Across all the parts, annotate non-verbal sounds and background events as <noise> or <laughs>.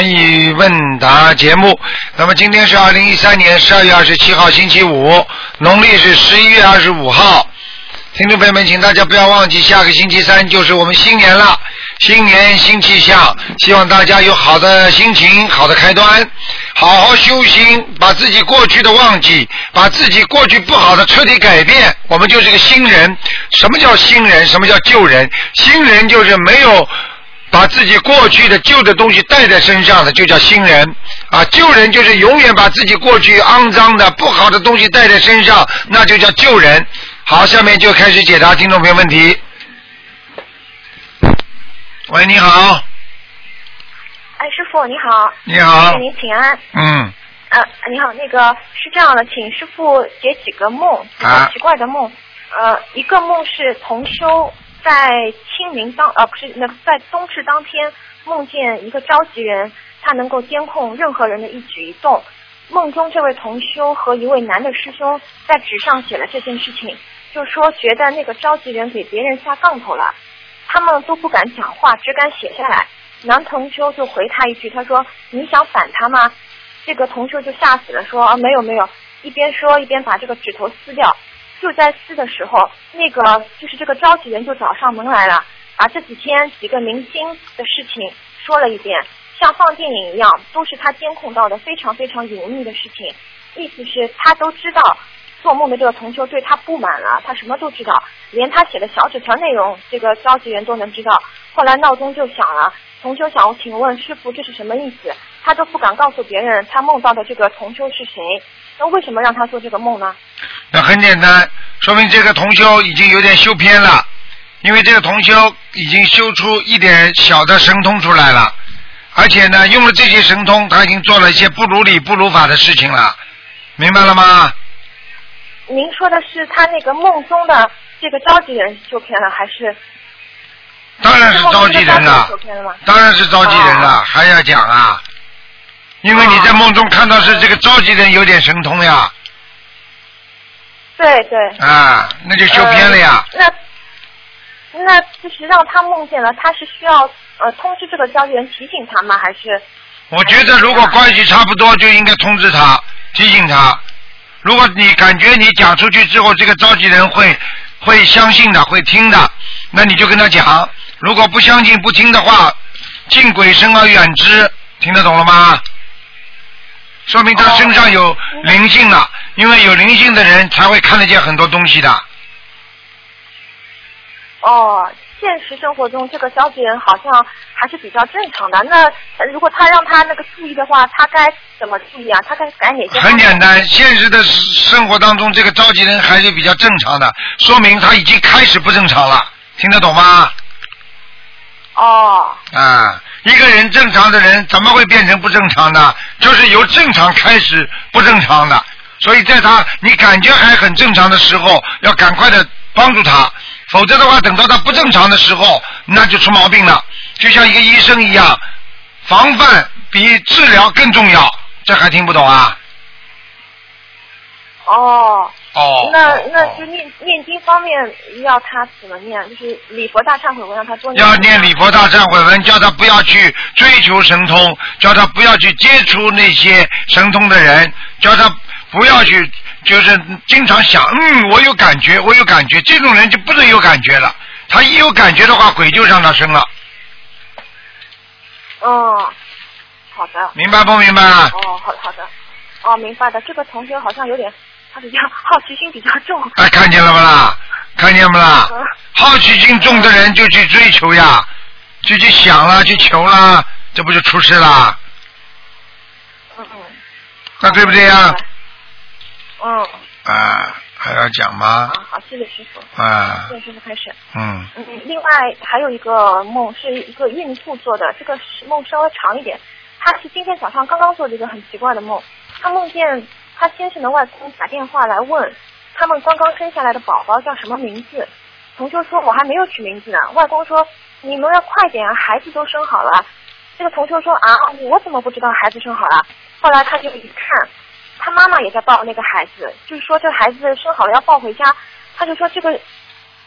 悬疑问答节目。那么今天是二零一三年十二月二十七号，星期五，农历是十一月二十五号。听众朋友们，请大家不要忘记，下个星期三就是我们新年了，新年新气象，希望大家有好的心情，好的开端，好好修心，把自己过去的忘记，把自己过去不好的彻底改变，我们就是个新人。什么叫新人？什么叫旧人？新人就是没有把自己过去的旧的东西带在身上的，就叫新人啊。旧人就是永远把自己过去肮脏的、不好的东西带在身上，那就叫旧人。好，下面就开始解答听众朋友问题。喂，你好，哎，师傅你好，你好给，您请安。嗯，啊，你好，那个是这样的，请师傅解几个梦，奇怪的梦。呃，一个梦是同修在清明当呃不是那在冬至当天梦见一个召集人，他能够监控任何人的一举一动。梦中这位同修和一位男的师兄在纸上写了这件事情，就说觉得那个召集人给别人下杠头了，他们都不敢讲话，只敢写下来。男同修就回他一句，他说：“你想反他吗？”这个同修就吓死了，说：“啊，没有没有。”一边说一边把这个纸头撕掉。就在撕的时候，那个就是这个召集人就找上门来了，把这几天几个明星的事情说了一遍，像放电影一样，都是他监控到的非常非常隐秘的事情。意思是，他都知道做梦的这个同修对他不满了，他什么都知道，连他写的小纸条内容，这个召集人都能知道。后来闹钟就响了，同修想请问师傅这是什么意思？他都不敢告诉别人他梦到的这个同修是谁。那为什么让他做这个梦呢？那很简单，说明这个同修已经有点修偏了，因为这个同修已经修出一点小的神通出来了，而且呢，用了这些神通，他已经做了一些不如理不如法的事情了，明白了吗？您说的是他那个梦中的这个召集人修偏了，还是当然是召集人了？当然是召集人了，还要讲啊？因为你在梦中看到是这个召集人有点神通呀，对对。啊，那就修偏了呀。呃那那就是让他梦见了，他是需要呃通知这个召集人提醒他吗？还是我觉得如果关系差不多，就应该通知他，提醒他。如果你感觉你讲出去之后，这个召集人会会相信的，会听的，那你就跟他讲。如果不相信、不听的话，敬鬼神而远之，听得懂了吗？说明他身上有灵性了，因为有灵性的人才会看得见很多东西的。哦？现实生活中，这个召集人好像还是比较正常的。那呃如果他让他那个注意的话，他该怎么注意啊？他该改哪些？很简。单，现实的生活当中，这个召集人还是比较正常的，说明他已经开始不正常了，听得懂吗？哦啊，一个人正常的人怎么会变成不正常的？就是由正常开始不正常的，所以在他你感觉还很正常的时候，要赶快的帮助他，否则的话，等到他不正常的时候，那就出毛病了。就像一个医生一样，防范比治疗更重要，这还听不懂啊？哦。哦。那那就念念经方面要他怎么念？就是礼佛大忏悔文让他多念。要念礼佛大忏悔文，叫他不要去追求神通，叫他不要去接触那些神通的人，叫他不要去，就是经常想，嗯，我有感觉，我有感觉，这种人就不能有感觉了。他一有感觉的话，鬼就让他生了，哦，好的。明白不明白？哦，好好的。哦，明白的。这个同学好像有点，他比较好奇心比较重。哎，看见了不啦？看见不啦？嗯好奇心重的人就去追求呀，就去想了，去求了，这不就出事啦？嗯嗯。那对不对呀？嗯，啊，还要讲吗啊？好，谢谢师傅。啊谢，谢师傅开始。嗯。嗯，另外还有一个梦是一个孕妇做的，这个是梦稍微长一点。她是今天早上刚刚做的一个很奇怪的梦，她梦见她先生的外公打电话来问他们刚刚生下来的宝宝叫什么名字。同修说我还没有取名字呢，外公说你们要快点啊，孩子都生好了。这个同修说啊，我怎么不知道孩子生好了？后来他就一看，他妈妈也在抱那个孩子，就是说这孩子生好了要抱回家，他就说这个，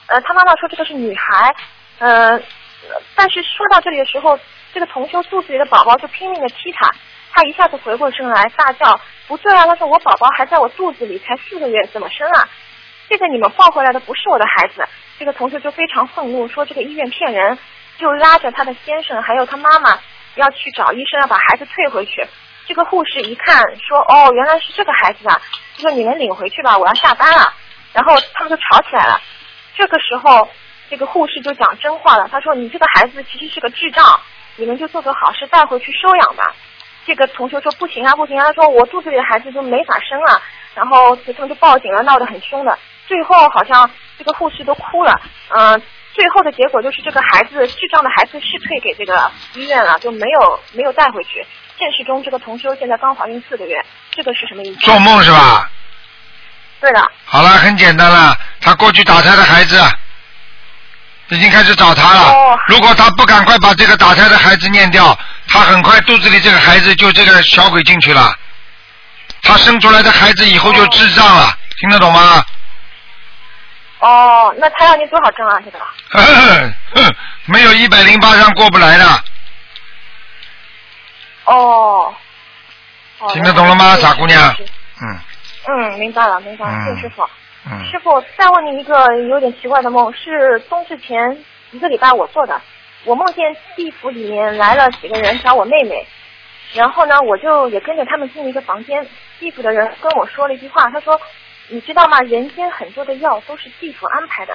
呃，他妈妈说这个是女孩，呃，但是说到这里的时候，这个同修肚子里的宝宝就拼命的踢他，他一下子回过神来，大叫不对啊！他说我宝宝还在我肚子里，才四个月，怎么生啊？这个你们抱回来的不是我的孩子。这个同事就非常愤怒，说这个医院骗人，就拉着他的先生还有他妈妈要去找医生，要把孩子退回去。这个护士一看说哦，原来是这个孩子啊，就说你们领回去吧，我要下班了。然后他们就吵起来了。这个时候，这个护士就讲真话了，他说你这个孩子其实是个智障，你们就做个好事带回去收养吧。这个同学说不行啊不行啊，他说我肚子里的孩子就没法生了。然后他们就报警了，闹得很凶的。最后好像这个护士都哭了，嗯，最后的结果就是这个孩子智障的孩子是退给这个医院了，就没有没有带回去。现实中这个同学现在刚怀孕四个月，这个是什么意思？做梦是吧？对的。好了，很简单了，他过去打胎的孩子已经开始找他了。哦如果他不赶快把这个打胎的孩子念掉，他很快肚子里这个孩子就这个小鬼进去了。他生出来的孩子以后就智障了，听得懂吗？哦，那他要念多少章啊？这个？哼，<laughs> 没有一百零八张过不来的，哦。哦听得懂了吗，傻姑娘？嗯嗯，明白了，明白了，谢师傅。师傅，再问你一个有点奇怪的梦，是冬至前一个礼拜我做的。我梦见地府里面来了几个人找我妹妹，然后呢，我就也跟着他们进了一个房间。地府的人跟我说了一句话，他说：“你知道吗？人间很多的药都是地府安排的。”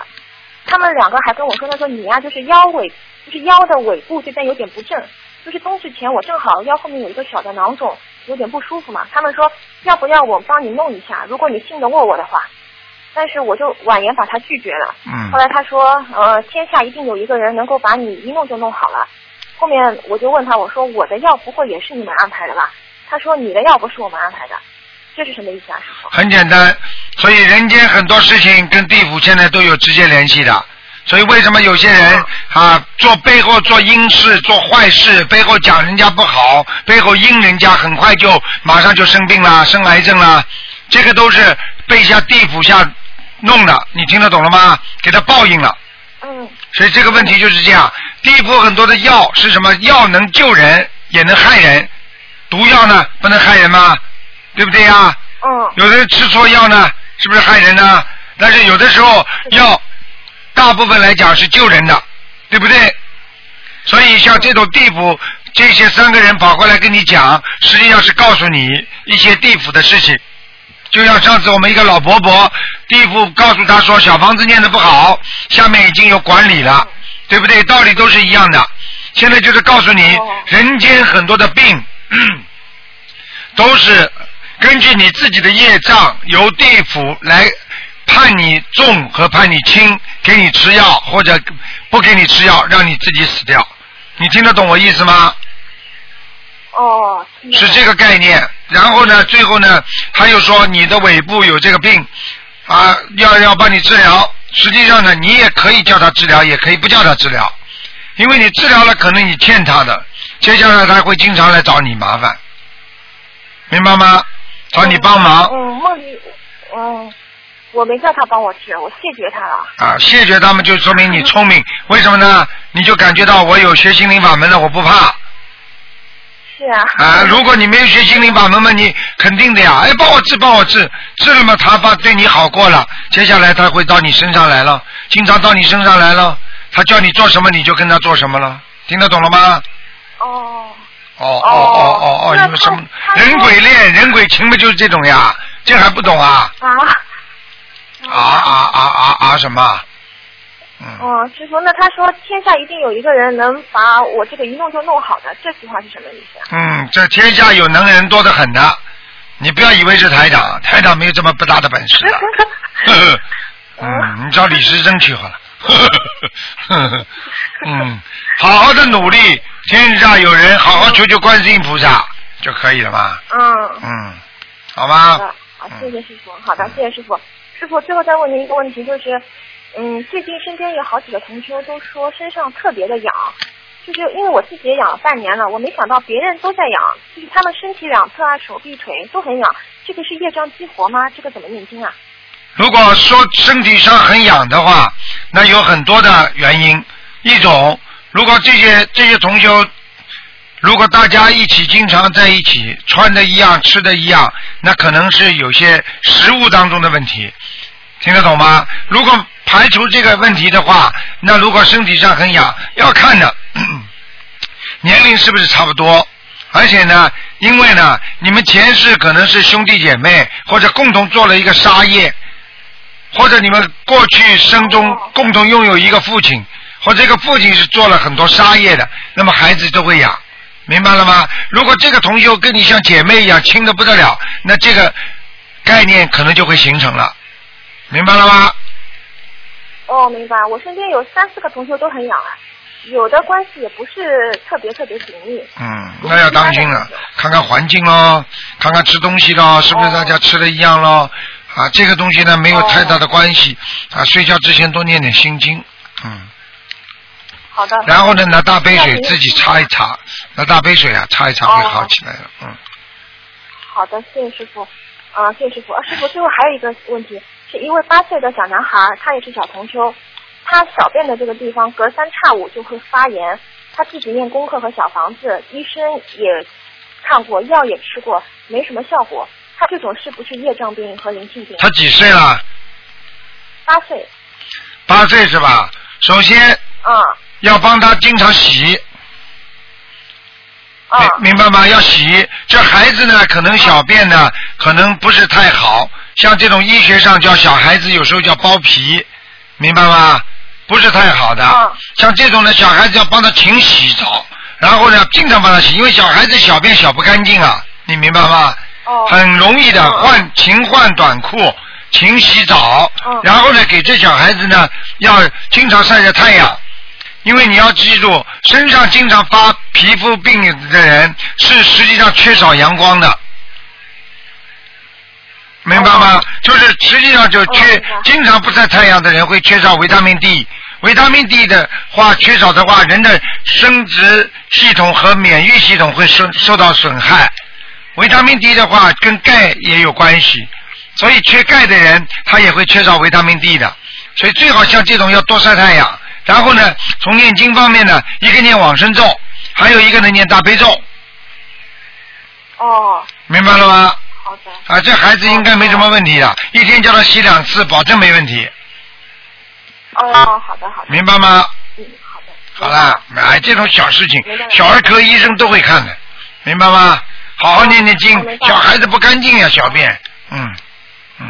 他们两个还跟我说：“他说你呀、就是腰尾，就是腰的尾部这边有点不正，就是冬至前我正好腰后面有一个小的囊肿，有点不舒服嘛。他们说要不要我帮你弄一下？如果你信得过我的话。”但是我就婉言把他拒绝了。嗯后来他说，呃，天下一定有一个人能够把你一弄就弄好了。后面我就问他，我说我的药不会也是你们安排的吧？他说你的药不是我们安排的，这是什么意思啊，师傅？很简单，所以人间很多事情跟地府现在都有直接联系的。所以为什么有些人啊做背后做阴事、做坏事，背后讲人家不好，背后阴人家，很快就马上就生病啦、生癌症啦，这个都是被下地府下弄的，你听得懂了吗？给他报应了。嗯所以这个问题就是这样，地府很多的药是什么？药能救人，也能害人。毒药呢，不能害人吗？对不对呀？嗯有的人吃错药呢，是不是害人呢？但是有的时候药，大部分来讲是救人的，对不对？所以像这种地府，这些三个人跑过来跟你讲，实际上是告诉你一些地府的事情。就像上次我们一个老伯伯，地府告诉他说小房子念的不好，下面已经有管理了，对不对？道理都是一样的。现在就是告诉你哦，人间很多的病，<clears throat> 都是根据你自己的业障，由地府来判你重和判你轻，给你吃药或者不给你吃药，让你自己死掉。你听得懂我意思吗？哦，是这个概念。然后呢，最后呢，他又说你的尾部有这个病，啊，要要帮你治疗。实际上呢，你也可以叫他治疗，也可以不叫他治疗，因为你治疗了，可能你欠他的，接下来他会经常来找你麻烦，明白吗？找你帮忙嗯，梦里，嗯，我没叫他帮我治，我谢绝他了。啊，谢绝他们就说明你聪明，为什么呢？你就感觉到我有学心灵法门的，我不怕。是啊。啊，如果你没有学心灵法门嘛，你肯定的呀。哎，帮我治，帮我治，治了嘛，他把对你好过了，接下来他会到你身上来了，经常到你身上来了，他叫你做什么你就跟他做什么了，听得懂了吗？哦。哦哦哦哦哦，那你们什么人鬼恋、人鬼情嘛，就是这种呀，这还不懂啊？啊。啊啊啊啊啊什么？嗯，哦，师傅，那他说天下一定有一个人能把我这个一弄就弄好的，这句话是什么意思啊？嗯，这天下有能人多得很的，你不要以为是台长，台长没有这么不大的本事的。<laughs> 嗯，你找李时珍去好了。嗯，好好的努力，天下有人，好好求求观世音菩萨就可以了嘛。嗯。嗯，好吗好？的，好，谢谢师傅。好的，谢谢师傅。师傅，最后再问您一个问题，就是，嗯，最近身边有好几个同学都说身上特别的痒，就是因为我自己也养了半年了，我没想到别人都在痒，就是他们身体两侧啊、手臂、腿都很痒，这个是业障激活吗？这个怎么念经啊？如果说身体上很痒的话，那有很多的原因。一种，如果这些这些同学如果大家一起经常在一起，穿的一样，吃的一样，那可能是有些食物当中的问题，听得懂吗？如果排除这个问题的话，那如果身体上很痒，要看的 <clears throat> 年龄是不是差不多，而且呢，因为呢，你们前世可能是兄弟姐妹，或者共同做了一个杀业，或者你们过去生中共同拥有一个父亲，或者这个父亲是做了很多杀业的，那么孩子都会痒。明白了吗？如果这个同修跟你像姐妹一样亲的不得了，那这个概念可能就会形成了，明白了吗？哦，明白。我身边有三四个同学都很痒啊，有的关系也不是特别特别紧密。嗯，那要当心了，看看环境咯，看看吃东西咯，是不是大家吃的一样咯？啊，这个东西呢没有太大的关系啊，睡觉之前多念点心经，嗯。好的。然后呢，拿大杯水自己擦一擦，拿大杯水啊擦一擦会好起来的，嗯。好的，谢谢师傅。啊，谢谢师傅。啊，师傅，最后还有一个问题，是一位八岁的小男孩，他也是小同修，他小便的这个地方隔三差五就会发炎，他自己念功课和小房子，医生也看过，药也吃过，没什么效果。他这种是不是业障病和灵性病？他几岁了？八岁。八岁是吧？首先。啊。要帮他经常洗，明明白吗？要洗。这孩子呢，可能小便呢，可能不是太好。像这种医学上叫小孩子有时候叫包皮，明白吗？不是太好的。像这种呢，小孩子要帮他勤洗澡，然后呢，经常帮他洗，因为小孩子小便小不干净啊，你明白吗？很容易的，换勤换短裤，勤洗澡，然后呢，给这小孩子呢，要经常晒晒太阳。因为你要记住，身上经常发皮肤病的人是实际上缺少阳光的，明白吗？就是实际上就缺，经常不晒太阳的人会缺少维他命 D。维他命 D 的话缺少的话，人的生殖系统和免疫系统会受受到损害。维他命 D 的话跟钙也有关系，所以缺钙的人他也会缺少维他命 D 的。所以最好像这种要多晒太阳。然后呢，从念经方面呢，一个念往生咒，还有一个呢念大悲咒。哦。明白了吗？好的。啊，这孩子应该没什么问题的，一天叫他洗两次，保证没问题。哦，好的好的。明白吗？嗯，好的。好了，哎，这种小事情，小儿科医生都会看的，明白吗？好好念念经，小孩子不干净呀，小便，嗯。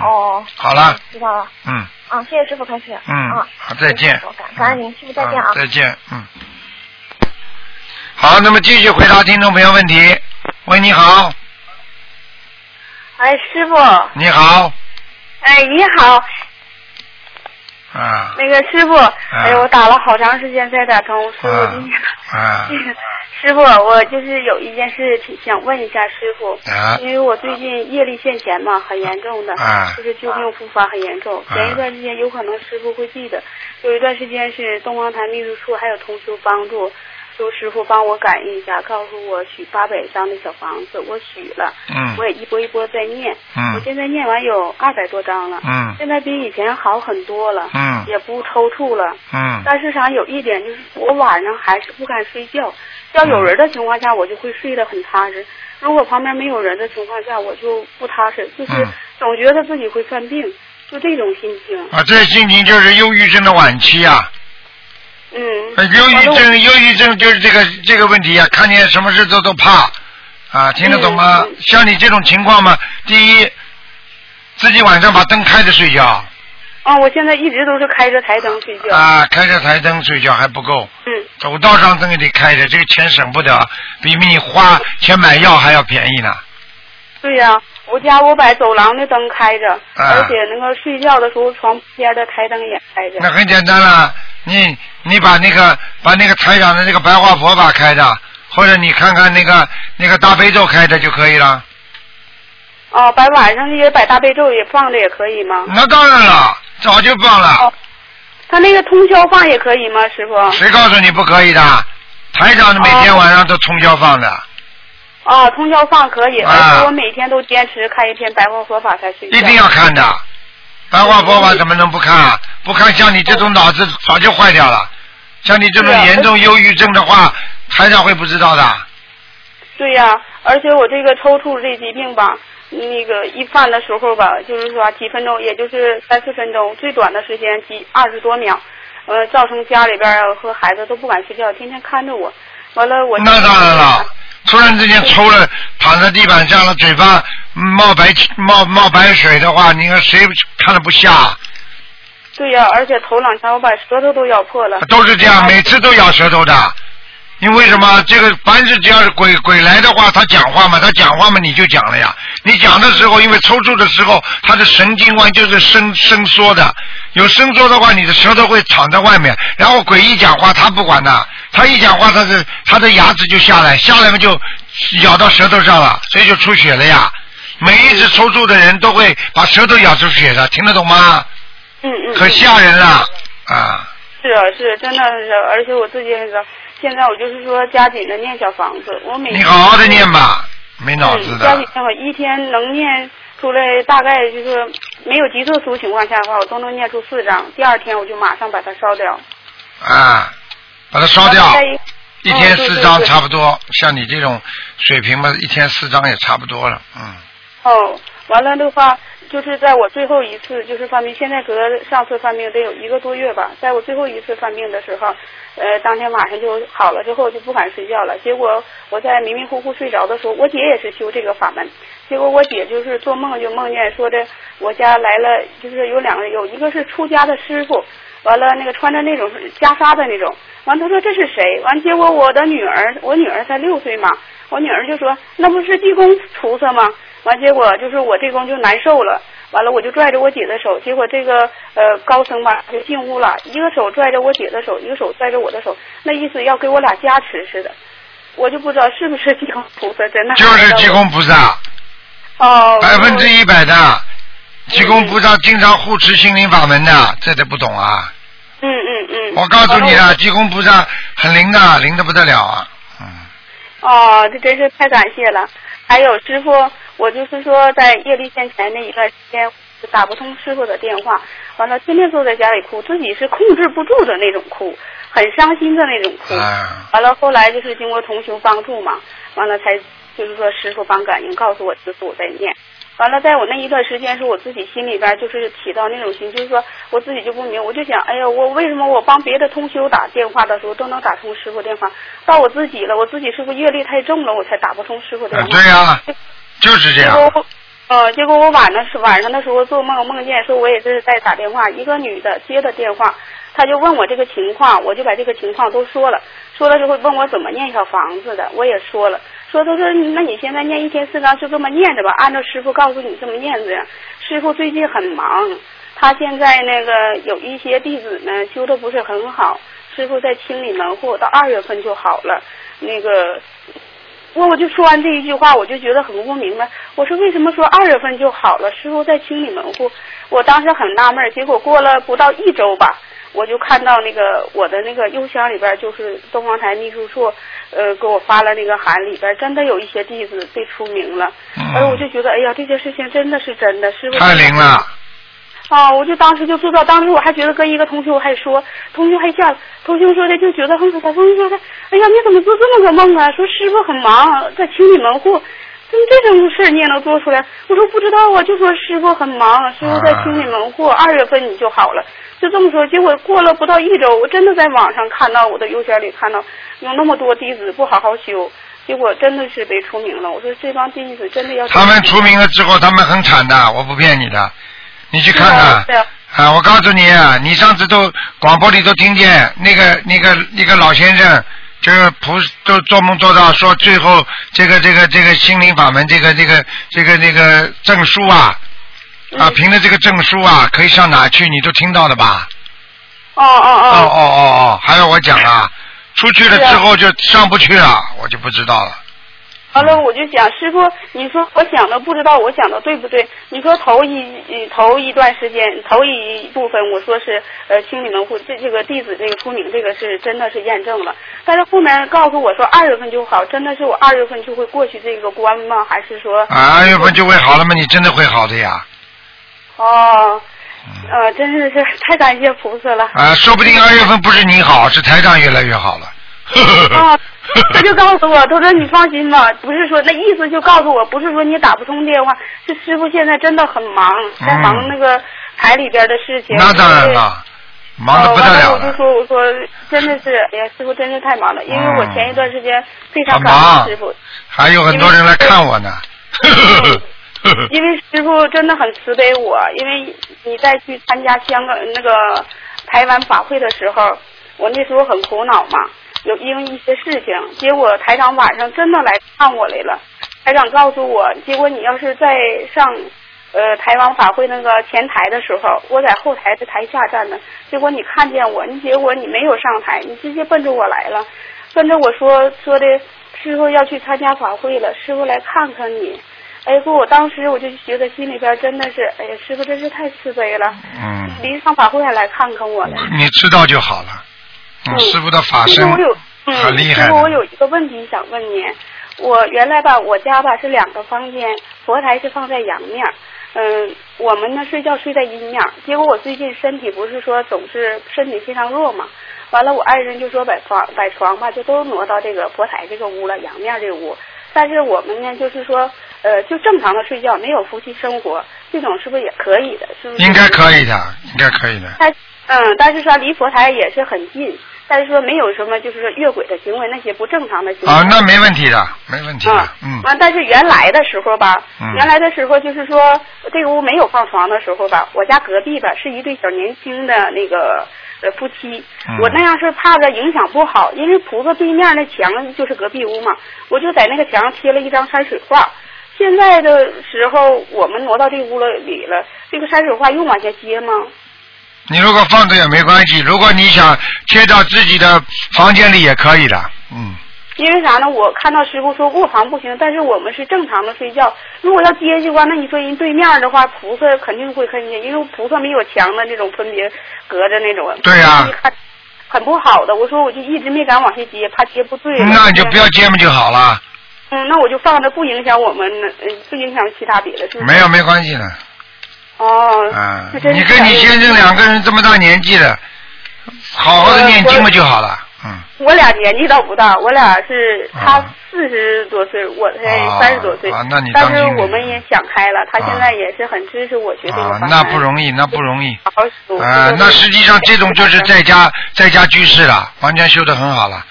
哦。好了。知道了。嗯。啊，谢谢师傅开始。嗯，好，再见。感感恩您，师傅再见啊。再见，嗯。好，那么继续回答听众朋友问题。喂，你好。哎，师傅。你好。哎，你好。啊。那个师傅，哎呦，我打了好长时间才打通，师傅今天。啊。<laughs> 师傅，我就是有一件事想问一下师傅，因为我最近业力现前嘛，很严重的，就是旧病复发很严重。前一段时间有可能师傅会记得，有一段时间是东方台秘书处还有同修帮助，说师傅帮我感应一下，告诉我许八百张的小房子，我许了，我也一波一波在念，我现在念完有二百多张了，现在比以前好很多了，也不抽搐了，但是啥有一点就是我晚上还是不敢睡觉。要有人的情况下，我就会睡得很踏实；如果旁边没有人的情况下，我就不踏实，就是总觉得自己会犯病，就这种心情。啊，这心情就是忧郁症的晚期啊。嗯。忧郁症，忧郁症就是这个这个问题啊！看见什么事都都怕啊，听得懂吗？像你这种情况嘛，第一，自己晚上把灯开着睡觉。啊，我现在一直都是开着台灯睡觉。啊，开着台灯睡觉还不够。嗯。走道上灯也得开着，这个钱省不得，比你花钱买药还要便宜呢。对呀，我家我把走廊的灯开着，而且那个睡觉的时候床边的台灯也开着。那很简单了，你你把那个把那个台长的那个白话佛法开着，或者你看看那个那个大悲咒开着就可以了。哦，把晚上那些摆大悲咒也放着也可以吗？那当然了。早就放了。他那个通宵放也可以吗，师傅？谁告诉你不可以的？台长每天晚上都通宵放的。哦，通宵放可以，而且我每天都坚持看一篇白话佛法才睡觉。一定要看的，白话佛法怎么能不看啊？不看像你这种脑子早就坏掉了。像你这种严重忧郁症的话，台长会不知道的。对呀，而且我这个抽搐这疾病吧，那个一犯的时候吧，就是说几分钟，也就是三四分钟，最短的时间几二十多秒，呃，造成家里边和孩子都不敢睡觉，天天看着我。完了，我那当然了，突然之间抽了，躺在地板上了，嘴巴冒白冒冒白水的话，你看谁看了不吓？对呀，而且头两天我把舌头都咬破了。都是这样，每次都咬舌头的。因为什么？这个凡是只要是鬼鬼来的话，他讲话嘛，他讲话嘛，你就讲了呀。你讲的时候，因为抽搐的时候，他的神经弯就是伸伸缩的，有伸缩的话，你的舌头会敞在外面。然后鬼一讲话，他不管的，他一讲话，他的他的牙齿就下来，下来嘛就咬到舌头上了，所以就出血了呀。每一次抽搐的人都会把舌头咬出血的，听得懂吗？嗯嗯。可吓人了啊！是啊，是真的是，而且我自己那个。现在我就是说加紧的念小房子，我每你好好的念吧，没脑子的。加紧的话，一天能念出来大概就是没有急特殊情况下的话，我都能念出四张。第二天我就马上把它烧掉。啊，把它烧掉，一天四张差不多。像你这种水平嘛，一天四张也差不多了，嗯。哦，完了的话，就是在我最后一次就是犯病，现在隔上次犯病得有一个多月吧，在我最后一次犯病的时候。呃，当天晚上就好了之后就不敢睡觉了。结果我在迷迷糊糊睡着的时候，我姐也是修这个法门。结果我姐就是做梦就梦见说的，我家来了，就是有两个，有一个是出家的师傅，完了那个穿着那种袈裟的那种。完他说这是谁？完结果我的女儿，我女儿才六岁嘛，我女儿就说那不是地公菩萨吗？完结果就是我这功就难受了。完了，我就拽着我姐的手，结果这个呃高僧吧就进屋了，一个手拽着我姐的手，一个手拽着我的手，那意思要给我俩加持似的，我就不知道是不是济公菩萨在那。就是济公菩萨。哦。百分之一百的，济公菩萨经常护持心灵法门的，这都不懂啊。嗯嗯嗯。我告诉你啊，济公菩萨很灵的，灵的不得了啊。嗯。哦，这真是太感谢了。还有师傅。我就是说，在业力现前那一段时间，打不通师傅的电话，完了天天坐在家里哭，自己是控制不住的那种哭，很伤心的那种哭。完了后来就是经过同修帮助嘛，完了才就是说师傅帮感应告诉我，就是我在念。完了在我那一段时间，是我自己心里边就是起到那种心，就是说我自己就不明，我就想，哎呀，我为什么我帮别的同修打电话的时候都能打通师傅电话，到我自己了，我自己是不是业力太重了，我才打不通师傅电话？对呀。就是这样。结果，呃，结果我晚上是晚上的时候做梦，梦见说我也是在打电话，一个女的接的电话，她就问我这个情况，我就把这个情况都说了，说了之后问我怎么念小房子的，我也说了，说他说那你现在念一天四章就这么念着吧，按照师傅告诉你这么念着。师傅最近很忙，他现在那个有一些弟子呢修的不是很好，师傅在清理门户，到二月份就好了，那个。我我就说完这一句话，我就觉得很不明白。我说为什么说二月份就好了？师傅在清理门户，我当时很纳闷。结果过了不到一周吧，我就看到那个我的那个邮箱里边，就是东方台秘书处，呃，给我发了那个函，里边真的有一些弟子被出名了。哎，我就觉得，哎呀，这件事情真的是真的，师傅太灵了。啊！我就当时就做到，当时我还觉得跟一个同学我还说，同学还笑，同学说的就觉得很可怕。同学说的，哎呀，你怎么做这么个梦啊？说师傅很忙，在清理门户，怎么这种事你也能做出来？我说不知道啊，就说师傅很忙，师傅在清理门户，二月份你就好了，就这么说。结果过了不到一周，我真的在网上看到我的邮箱里看到有那么多弟子不好好修，结果真的是被除名了。我说这帮弟子真的要他们出名了之后，他们很惨的，我不骗你的。你去看看，啊，我告诉你，啊你上次都广播里都听见那个那个那个老先生，就是菩都做梦做到说最后这个这个这个心灵法门这个这个这个那个证书啊，啊，凭着这个证书啊，可以上哪去？你都听到了吧？哦哦哦哦哦哦哦，还要我讲啊？出去了之后就上不去了，我就不知道了。完了，我就想师傅，你说我想的不知道我想的对不对？你说头一头一段时间，头一部分我说是呃清理门户，这这个弟子这个出名，这个是真的是验证了。但是后面告诉我说二月份就好，真的是我二月份就会过去这个关吗？还是说？二月份就会好了吗？你真的会好的呀。哦，呃，真是是太感谢菩萨了。啊，说不定二月份不是你好，是台长越来越好了。啊，<laughs> 他就告诉我，他说你放心吧，不是说那意思就告诉我，不是说你打不通电话，是师傅现在真的很忙，在忙那个台里边的事情。那当然了，忙的不得了。我就说，我说真的是，哎呀，师傅真是太忙了，因为我前一段时间非常感谢师傅，还有很多人来看我呢。因为师傅真的很慈悲我，因为你在去参加香港那个台湾法会的时候，我那时候很苦恼嘛，有因为一些事情，结果台长晚上真的来看我来了，台长告诉我，结果你要是在上呃台湾法会那个前台的时候，我在后台的台下站着，结果你看见我，你结果你没有上台，你直接奔着我来了，奔着我说说的师傅要去参加法会了，师傅来看看你。哎，不，我当时我就觉得心里边真的是，哎呀，师傅真是太慈悲了。嗯。临上法会还来看看我呢。你知道就好了。嗯。师傅的法身很厉害。师傅，我有一个问题想问您。我原来吧，我家吧是两个房间，佛台是放在阳面。嗯。我们呢睡觉睡在阴面。结果我最近身体不是说总是身体非常弱嘛，完了我爱人就说把床把床吧就都挪到这个佛台这个屋了，阳面这个屋。但是我们呢就是说。呃，就正常的睡觉，没有夫妻生活，这种是不是也可以的？是不是？应该可以的，应该可以的。他嗯，但是说离佛台也是很近，但是说没有什么就是说越轨的行为，那些不正常的行为。啊，那没问题的，没问题的，嗯。完，但是原来的时候吧，原来的时候就是说这个屋没有放床的时候吧，我家隔壁吧是一对小年轻的那个呃夫妻，我那样是怕着影响不好，因为菩萨对面那墙就是隔壁屋嘛，我就在那个墙上贴了一张山水画。现在的时候，我们挪到这屋了里了，这个山水画又往下接吗？你如果放着也没关系，如果你想贴到自己的房间里也可以的，嗯。因为啥呢？我看到师傅说卧房不行，但是我们是正常的睡觉。如果要接的话，那你说人对面的话，菩萨肯定会看见，因为菩萨没有墙的那种分别隔着那种。对呀。很不好的，我说我就一直没敢往下接，怕接不对。那你就不要接嘛就好了。嗯，那我就放着，不影响我们，嗯，不影响其他别的，是没有，没关系的。哦。啊，你跟你先生两个人这么大年纪了，好好的念经嘛就好了，嗯。我俩年纪倒不大，我俩是他四十多岁，我才三十多岁。啊，那你但是我们也想开了，他现在也是很支持我学这个啊，那不容易，那不容易。好好。啊，那实际上这种就是在家在家居士了，完全修的很好了。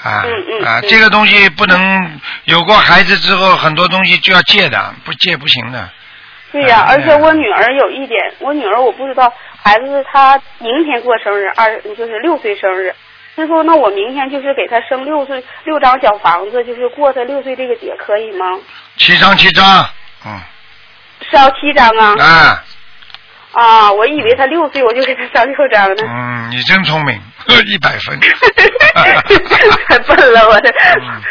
啊啊！这个东西不能有过孩子之后，很多东西就要戒的，不戒不行的。对呀，而且我女儿有一点，我女儿我不知道，孩子她明天过生日，二就是六岁生日。师傅，那我明天就是给她生六岁六张小房子，就是过她六岁这个节，可以吗？七张，七张，嗯。是要七张啊？啊。啊，我以为他六岁，我就给他上六张呢。嗯，你真聪明，<laughs> 一百分。太 <laughs> 笨了，我这。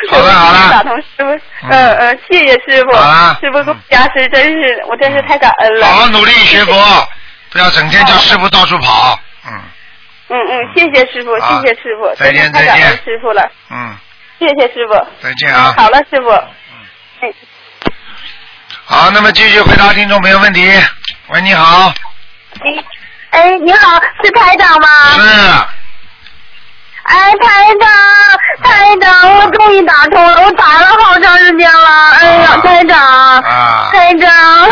好了好了。打通师傅，嗯嗯，谢谢师傅。师傅给我加持，真是我真是太感恩了。好好努力学佛，不要整天叫师傅到处跑。嗯。嗯嗯，谢谢师傅，谢谢师傅，再见再见。师傅了。嗯。谢谢师傅。再见啊。好了，师傅。嗯。好，那么继续回答听众朋友问题。喂，你好。哎，哎，你好，是台长吗？是。哎，台长，台长，我终于打通了，我打了好长时间了。哎呀，台长，台长，<laughs>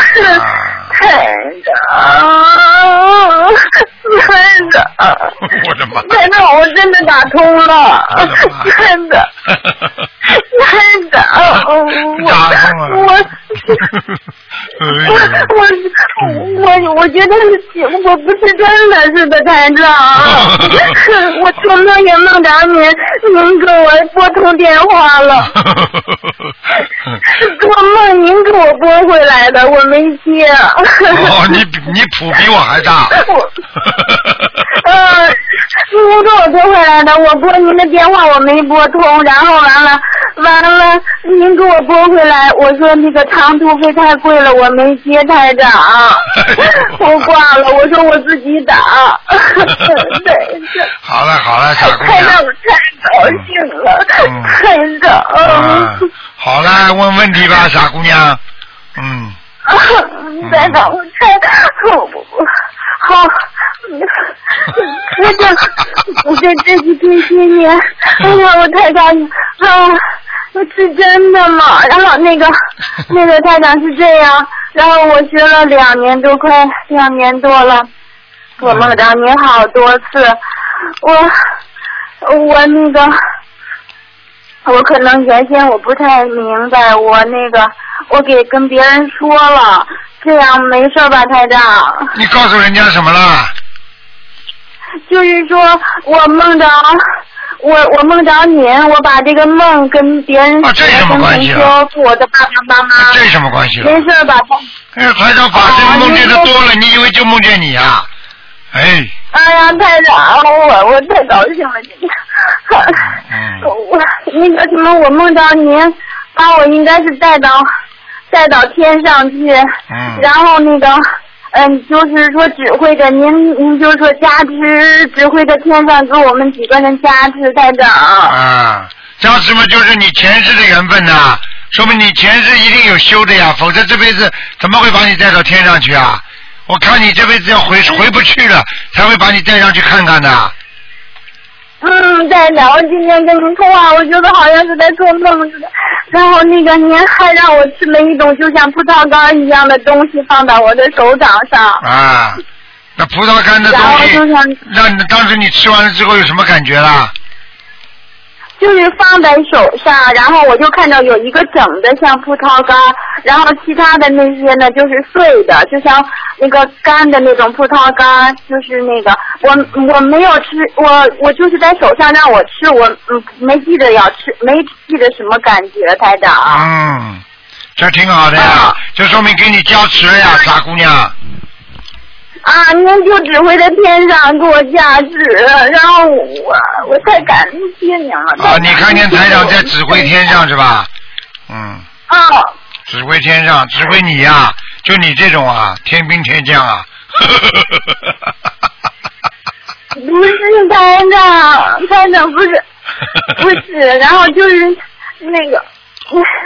台长，台长，我的妈！<laughs> 台长，我真的打通了，<laughs> 真的，台长，我我。我我我我觉得我不是真的是的台长，<laughs> 我做梦也梦着您，您给我拨通电话了，做梦您给我拨回来的，我没接。哦，你你谱比我还大。我，呃，您给我拨回来的，我拨您的电话我没拨通，然后完了完了，您给我拨回来，我说那个长途费太。贵了，我没接台长，<laughs> 我挂了。我说我自己打。<laughs> 好了好了，小姑娘。台长太高兴了，台长。好了，问问题吧，傻姑娘。嗯。台长，我太好，<laughs> 我这我这这几这些年，哎呀，我太高兴啊！我是真的吗？然后那个 <laughs> 那个太长是这样，然后我学了两年多，快两年多了，我梦到你好多次，我我那个。我可能原先我不太明白，我那个我给跟别人说了，这样没事吧，太长？你告诉人家什么了？就是说我梦着我我梦着您，我把这个梦跟别人说，跟同学说我的爸爸妈妈。这什么关系？没事吧？哎，台长法身梦见的多了，你以为就梦见你啊？哎。哎呀，台长，我我太高兴了，<laughs> 今天。我那个什么，我梦着您把我应该是带到带到天上去，然后那个嗯，就是说指挥着您，您就说加持，指挥着天上给我们几个人加持，台长。啊，加持嘛，就是你前世的缘分呐，说明你前世一定有修的呀，否则这辈子怎么会把你带到天上去啊？我看你这辈子要回回不去了，才会把你带上去看看的。嗯，在聊。我今天跟您通话，我觉得好像是在做梦似的。然后那个您还让我吃了一种就像葡萄干一样的东西，放到我的手掌上。啊，那葡萄干的东西，让当时你吃完了之后有什么感觉啦？就是放在手上，然后我就看到有一个整的像葡萄干，然后其他的那些呢就是碎的，就像那个干的那种葡萄干，就是那个我我没有吃，我我就是在手上让我吃，我嗯没记得要吃，没记得什么感觉，台长。嗯，这挺好的呀，这说明给你加持了呀，傻姑娘。啊！您就指挥在天上给我加持，然后我我太感谢您了。啊！你看见台长在指挥天上是吧？嗯。啊。指挥天上，指挥你呀！就你这种啊，天兵天将啊！<laughs> 不是台长，台长不是，不是，然后就是那个，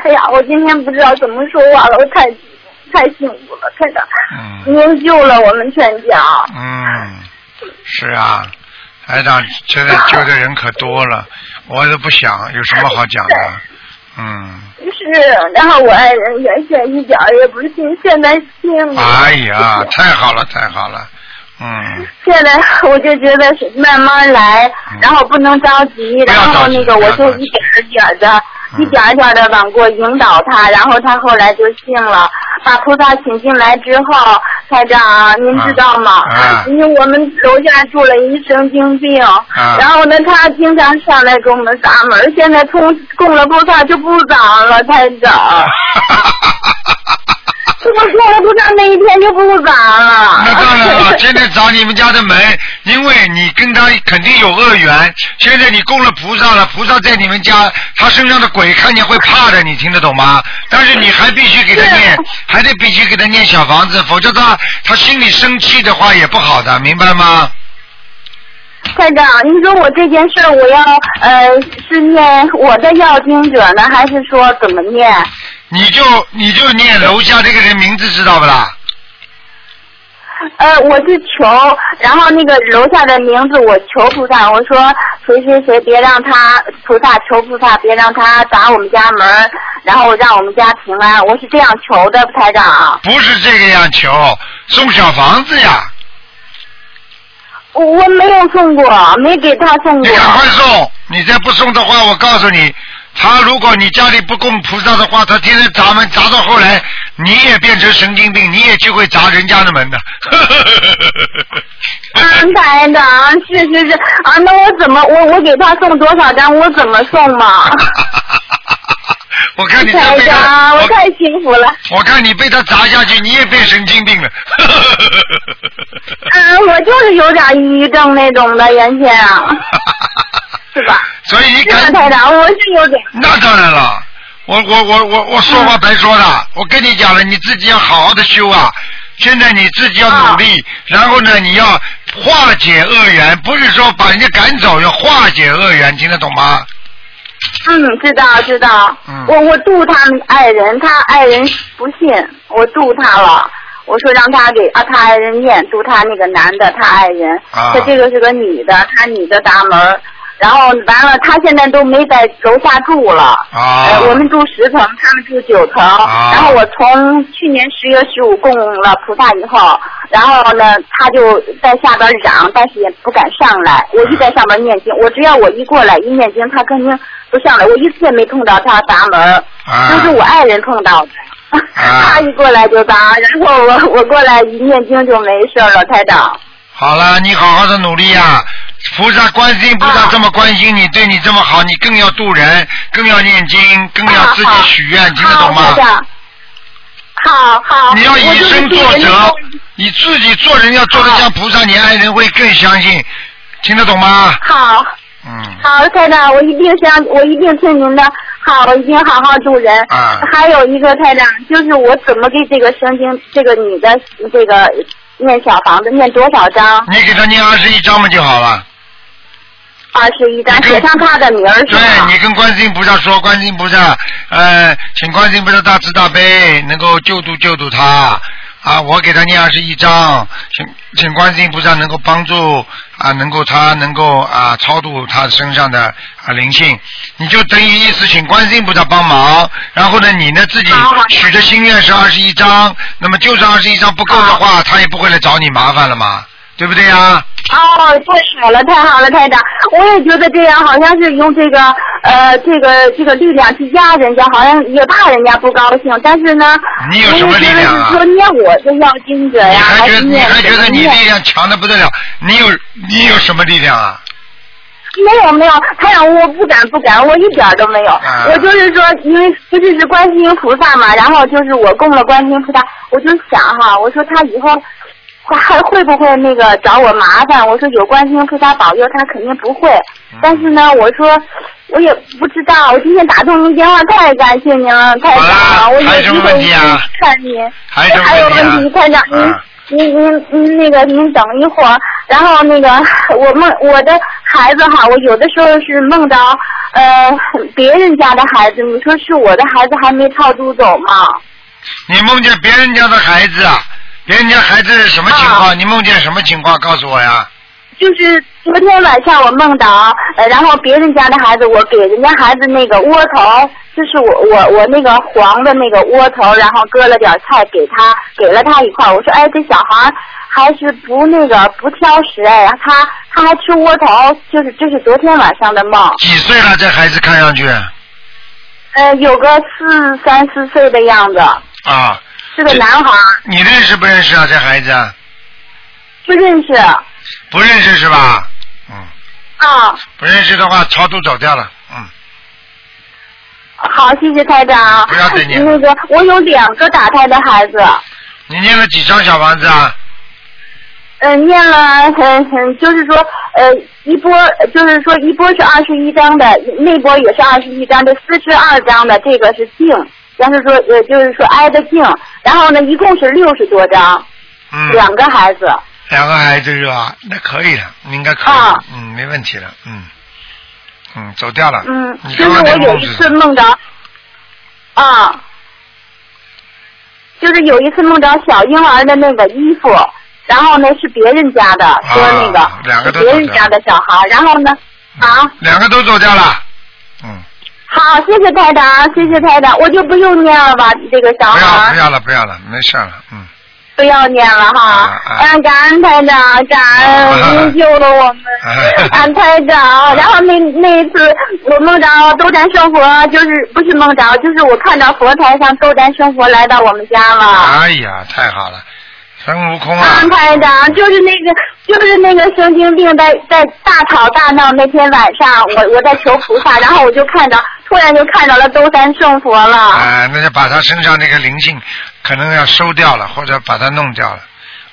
哎呀，我今天不知道怎么说话了，我太。太幸福了，太长。嗯。您救了我们全家。嗯，是啊，台长现在救的人可多了，我都不想有什么好讲的。<laughs> 嗯。是，然后我爱人原先一点也不信，现在信了。哎呀，太好了，太好了。嗯。现在我就觉得是慢慢来，然后不能着急，然后那个我就一点一点的。一点一点的往过引导他，然后他后来就信了，把菩萨请进来之后，台长您知道吗？因为我们楼下住了一神经病，然后呢，他经常上来给我们砸门，现在通供了菩萨就不砸了，台长。<laughs> 我说了不上那一天就不敢了。那当然了，天天找你们家的门，因为你跟他肯定有恶缘。现在你供了菩萨了，菩萨在你们家，他身上的鬼看见会怕的，你听得懂吗？但是你还必须给他念，还得必须给他念小房子，否则他他心里生气的话也不好的，明白吗？站长，你说我这件事我要呃是念我的要经者呢，还是说怎么念？你就你就念楼下这个人名字知道不啦？呃，我是求，然后那个楼下的名字我求菩萨，我说谁谁谁别让他菩萨求菩萨别让他砸我们家门，然后让我们家平安，我是这样求的，台长。不是这个样求，送小房子呀。我我没有送过，没给他送过。你赶快送，你再不送的话，我告诉你。他如果你家里不供菩萨的话，他天天砸门砸到后来，你也变成神经病，你也就会砸人家的门 <laughs> 的。嗯，台长，是是是啊，那我怎么我我给他送多少张，我怎么送嘛？<laughs> 我看你台长，我太幸福了。我看你被他砸下去，你也变神经病了。嗯，<laughs> 我就是有点抑郁症那种的，原先。是吧？所以你赶台长，我是有点。那当然了，我我我我我说话白说了，我跟你讲了，你自己要好好的修啊！现在你自己要努力，然后呢，你要化解恶缘，不是说把人家赶走，要化解恶缘，听得懂吗？嗯，知道知道。嗯。我我度他们爱人，他爱人不信，我度他了。我说让他给啊他爱人念，度他那个男的他爱人，他这个是个女的，他女的大门。然后完了，他现在都没在楼下住了。啊。我们住十层，他们住九层。啊。然后我从去年十月十五供了菩萨以后，然后呢，他就在下边嚷，但是也不敢上来。我就在上面念经，我只要我一过来一念经，他肯定不上来。我一次也没碰到他砸门，都是我爱人碰到的。<laughs> 他一过来就砸，然后我 <laughs> 我过来一念经就没事了，台长。好了，你好好的努力呀。菩萨关心菩萨这么关心你，对你这么好，你更要度人，更要念经，更要自己许愿，听得懂吗？好好。你要以身作则，你自己做人要做的像菩萨，你爱人会更相信，听得懂吗？好。嗯。好，太长，我一定相，我一定听您的。好，我一定好好度人。啊。还有一个太长，就是我怎么给这个圣经这个女的这个念小房子念多少章？你给她念二十一章嘛就好了。二十一张，写上他的名儿是对你跟观世音菩萨说，观世音菩萨，呃，请观世音菩萨大慈大悲，能够救度救度他啊！我给他念二十一章，请请观世音菩萨能够帮助啊，能够他能够啊超度他身上的啊灵性，你就等于意思请观世音菩萨帮忙，然后呢，你呢自己许的心愿是二十一章，那么就算二十一章不够的话，他也不会来找你麻烦了嘛。对不对呀？哦，太好了，太好了，太长。我也觉得这样，好像是用这个呃，这个这个力量去压人家，好像也怕人家不高兴。但是呢，你有什么力量啊？说念我这要经者呀，还觉得？你还觉得你力量强的不得了？你有你有什么力量啊？没有没有，太阳我不敢不敢，我一点都没有。我就是说，因为不是是观世音菩萨嘛，然后就是我供了观世音菩萨，我就想哈，我说他以后。还 <laughs> 会不会那个找我麻烦？我说有观世音菩萨保佑，他肯定不会。但是呢，我说我也不知道。我今天打通您电话，太感谢您了，太长了。我有机会看您。还有问题，太长。您您您您那个您等一会儿。然后那个 <laughs> 我梦我的孩子哈，我有的时候是梦到呃别人家的孩子，你说是我的孩子还没超度走吗？你梦见别人家的孩子啊？别人家孩子什么情况？你梦见什么情况？告诉我呀。就是昨天晚上我梦到，呃，然后别人家的孩子，我给人家孩子那个窝头，就是我我我那个黄的那个窝头，然后搁了点菜给他，给了他一块。我说，哎，这小孩还是不那个不挑食哎，他他还吃窝头，就是这是昨天晚上的梦。几岁了？这孩子看上去？呃，有个四三四岁的样子。啊。是个男孩。你认识不认识啊？这孩子？不认识。不认识是吧？嗯。啊。不认识的话，超度走掉了。嗯。好，谢谢台长。不要再念。那个，我有两个打胎的孩子。你念了几张小房子啊？嗯，念了，嗯嗯，就是说，呃，一波，就是说一波是二十一张的，那波也是二十一张的，四十二张的，这个是净。要是说呃，就是说挨得近，然后呢，一共是六十多张，嗯，两个孩子，两个孩子是吧？那可以了，应该可以，嗯，没问题了，嗯，嗯，走掉了，嗯，就是我有一次梦着，啊，就是有一次梦着小婴儿的那个衣服，然后呢是别人家的，说那个，两个都别人家的小孩，然后呢，啊，两个都走掉了，嗯。好，谢谢台长，谢谢台长，我就不用念了吧，这个小孩。不要，不要了，不要了，没事了，嗯。不要念了哈，嗯，感恩台长，感恩您救了我们，恩台长。<laughs> 然后那那一次我梦着斗战胜佛，就是不是梦着，就是我看到佛台上斗战胜佛来到我们家了。哎呀，太好了。孙悟空啊！台长，就是那个，就是那个神经病，在在大吵大闹那天晚上，我我在求菩萨，然后我就看到，突然就看到了兜山圣佛了。啊，那就把他身上那个灵性，可能要收掉了，或者把他弄掉了。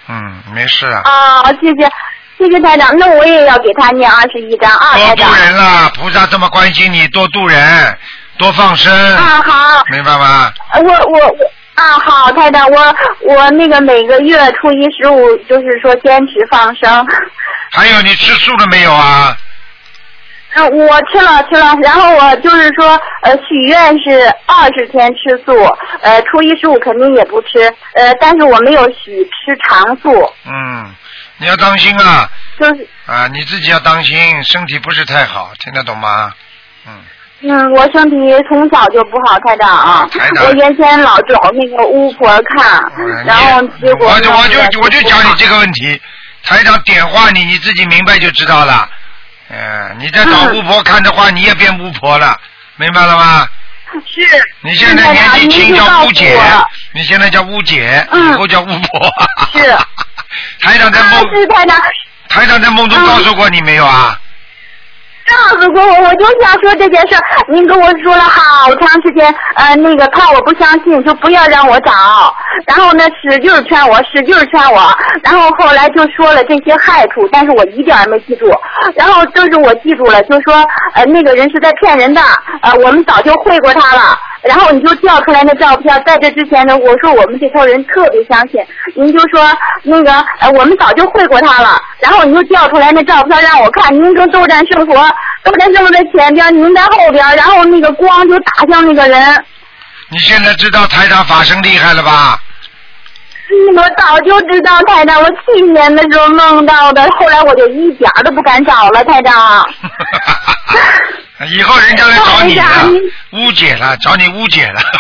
嗯，没事啊。啊，谢谢，谢谢台长，那我也要给他念二十一章啊，多渡人了，菩萨这么关心你，多度人，多放生。啊，好。明白吗？我我我。啊，好，太太，我我那个每个月初一十五，就是说坚持放生。还有，你吃素了没有啊？嗯，我吃了吃了，然后我就是说，呃，许愿是二十天吃素，呃，初一十五肯定也不吃，呃，但是我没有许吃长素。嗯，你要当心啊。就是。啊，你自己要当心，身体不是太好，听得懂吗？嗯。嗯，我身体从小就不好，台长啊。台长。我原先老找那个巫婆看，然后结果。我就我就我就讲你这个问题，台长点化你，你自己明白就知道了。嗯，你在找巫婆看的话，你也变巫婆了，<laughs> 明白了吗？是。你现在年纪轻叫巫姐，你现在叫巫姐，以后叫巫婆。是。<laughs> 台长在梦。是台长。台长在梦中告诉过你没有啊？告诉过我，我就想说这件事。您跟我说了好长时间，呃，那个怕我不相信，就不要让我找。然后呢，使劲劝我，使劲劝我。然后后来就说了这些害处，但是我一点也没记住。然后就是我记住了，就说呃那个人是在骗人的，呃我们早就会过他了。然后你就调出来那照片，在这之前呢，我说我们这头人特别相信，您就说那个呃我们早就会过他了。然后你就调出来那照片让我看，您跟斗战胜佛，斗战胜佛在前边，您在后边，然后那个光就打向那个人。你现在知道台长法身厉害了吧？我早就知道台长，我去年的时候梦到的，后来我就一点都不敢找了台长。<laughs> 以后人家来找你了，误解了，找你误解了。<laughs>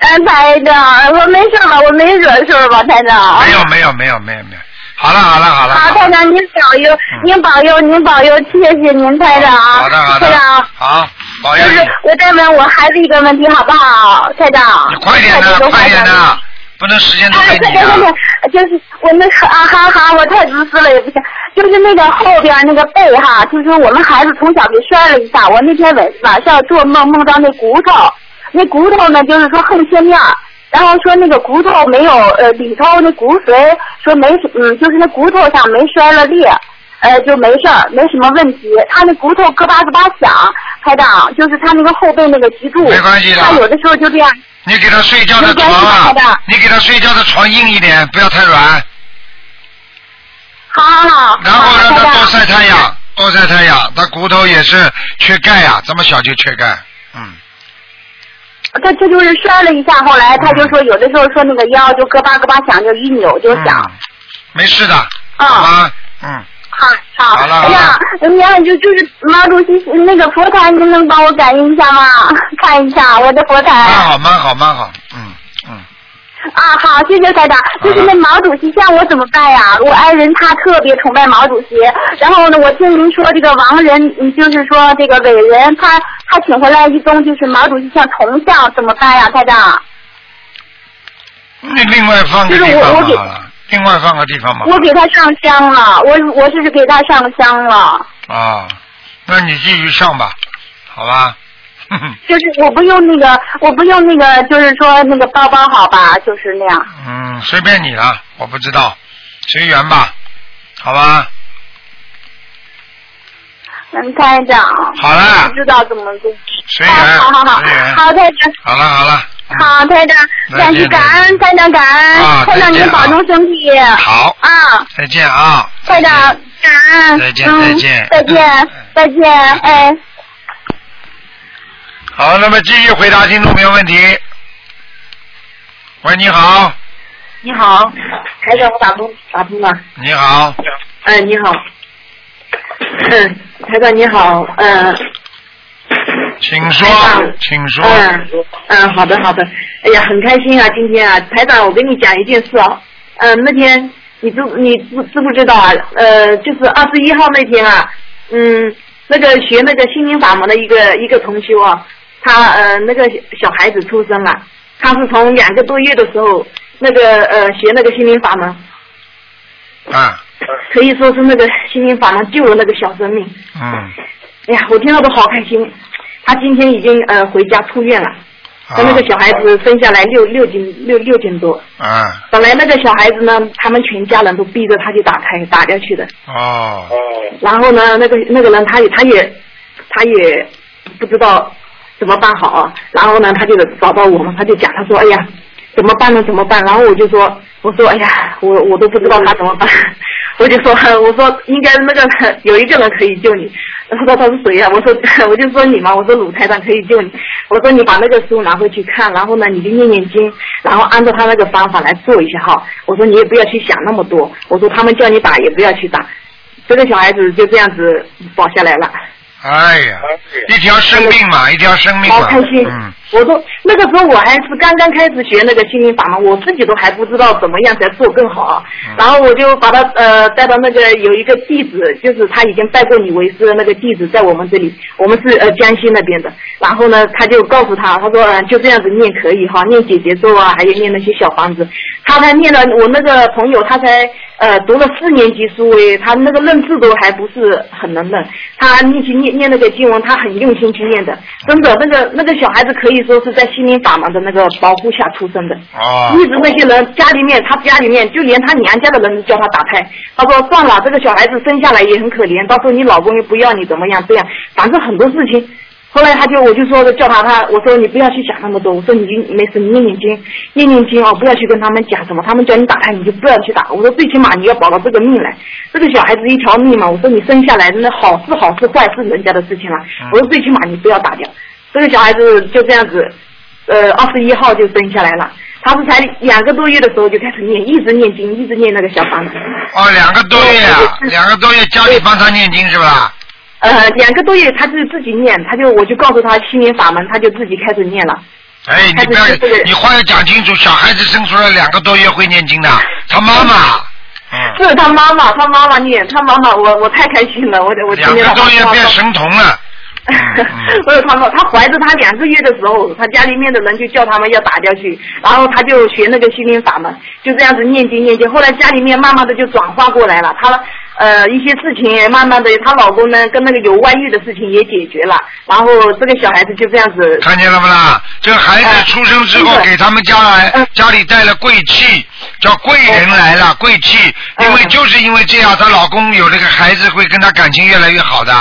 哎，台长，我没事吧？我没惹事吧，台长？没有，没有，没有，没有，没有。好了，好了，好了。好，台长，您保佑，您保佑，您保佑，谢谢您，台长。好的，好的。台长，好，保佑。就是我再问我孩子一个问题，好不好，台长？你快点的，快点的。不能时间太紧啊！对对对，就是我们啊哈哈，我太自私了也不行。就是那个后边那个背哈，就是我们孩子从小给摔了一下。我那天晚晚上做梦梦到那骨头，那骨头呢就是说横切面，然后说那个骨头没有呃里头那骨髓说没嗯就是那骨头上没摔了裂，呃就没事儿没什么问题。他那骨头咯巴咯巴响，排长就是他那个后背那个脊柱，没关系的，他有的时候就这样。你给他睡觉的床啊，你给他睡觉的床硬一点，不要太软。好好好。然后让他多晒太阳，多晒太阳。他骨头也是缺钙呀，这么小就缺钙，嗯。他这就是摔了一下，后来他就说有的时候说那个腰就咯巴咯巴响，就一扭就响。没事的。啊。嗯。好，好，哎呀，你看，就就是毛主席那个佛台，您能帮我感应一下吗？<laughs> 看一下我的佛台。蛮好，蛮好，蛮好，嗯嗯。啊，好，谢谢台长。就是那毛主席像我怎么办呀？我爱人他特别崇拜毛主席，然后呢，我听您说这个亡人，就是说这个伟人，他他请回来一宗就是毛主席像铜像，怎么办呀，台长？你另外放个地方好了。另外放个地方吧。我给他上香了，我我是给他上香了。啊，那你继续上吧，好吧。<laughs> 就是我不用那个，我不用那个，就是说那个包包好吧，就是那样。嗯，随便你了，我不知道，随缘吧，好吧。嗯，台长。好了。不知道怎么做。随缘。好好好，好台长。好了好了。好，台长，感谢感恩，台长感恩，台长您保重身体。好。啊。再见啊。台长，感恩。再见再见。再见再见，哎。好，那么继续回答听众朋友问题。喂，你好。你好，台长，我打通打通了。你好。哎，你好。嗯，台长你好，嗯。请说，请说。嗯嗯，好的好的。哎呀，很开心啊，今天啊，台长，我跟你讲一件事啊。嗯，那天你知你知知不知道啊？呃，就是二十一号那天啊，嗯，那个学那个心灵法门的一个一个同修啊，他呃那个小孩子出生了，他是从两个多月的时候那个呃学那个心灵法门。啊。可以说是那个心灵法门救了那个小生命。嗯。哎呀，我听到都好开心。他今天已经呃回家出院了，他那个小孩子生下来六六斤六六斤多。啊。本来那个小孩子呢，他们全家人都逼着他去打胎打掉去的。哦。然后呢，那个那个人他也他也他也不知道怎么办好，然后呢，他就找到我们，他就讲，他说，哎呀，怎么办呢？怎么办？然后我就说，我说，哎呀，我我都不知道他怎么办。<laughs> 我就说，<laughs> 我说应该那个有一个人可以救你。他说他是谁呀？我说 <laughs> 我就说你嘛。我说鲁台长可以救你。我说你把那个书拿回去看，然后呢你就念念经，然后按照他那个方法来做一下哈。我说你也不要去想那么多。我说他们叫你打也不要去打。这个小孩子就这样子保下来了。哎呀，一条生命嘛，一条生命嘛。好开心，嗯，我都那个时候我还是刚刚开始学那个心灵法门，我自己都还不知道怎么样才做更好。然后我就把他呃带到那个有一个弟子，就是他已经拜过你为师的那个弟子，在我们这里，我们是呃江西那边的。然后呢，他就告诉他，他说嗯就这样子念可以哈，念姐姐咒啊，还有念那些小房子。他才念了，我那个朋友他才。呃，读了四年级书诶，他那个认字都还不是很能认。他念去念念那个经文，他很用心去念的。真的，那个那个小孩子可以说是在心灵法门的那个保护下出生的。啊。一直那些人家里面，他家里面就连他娘家的人都叫他打胎。他说算了，这个小孩子生下来也很可怜，到时候你老公又不要你怎么样？这样，反正很多事情。后来他就我就说叫他他我说你不要去想那么多我说你没事你念念经念念经哦不要去跟他们讲什么他们叫你打胎你就不要去打我说最起码你要保到这个命来这个小孩子一条命嘛我说你生下来那好是好是坏是人家的事情了我说最起码你不要打掉。这个小孩子就这样子呃二十一号就生下来了。他是才两个多月的时候就开始念一直念经一直念那个小房子。哦两个多月啊两个多月家里帮他念经是吧？呃，两个多月，他就自己念，他就我就告诉他心灵法门，他就自己开始念了。哎，你不要，你话要讲清楚，小孩子生出来两个多月会念经的，他妈妈。嗯。是他妈妈，他妈妈念，他妈妈，我我太开心了，我我两个多月变神童了。<laughs> 不是他说，他怀着他两个月的时候，他家里面的人就叫他们要打掉去，然后他就学那个心灵法门，就这样子念经念经，后来家里面慢慢的就转化过来了，他。呃，一些事情慢慢的，她老公呢跟那个有外遇的事情也解决了，然后这个小孩子就这样子。看见了不啦？这个孩子出生之后给他们家来家里带了贵气，叫贵人来了，贵气。因为就是因为这样，她老公有这个孩子会跟她感情越来越好的。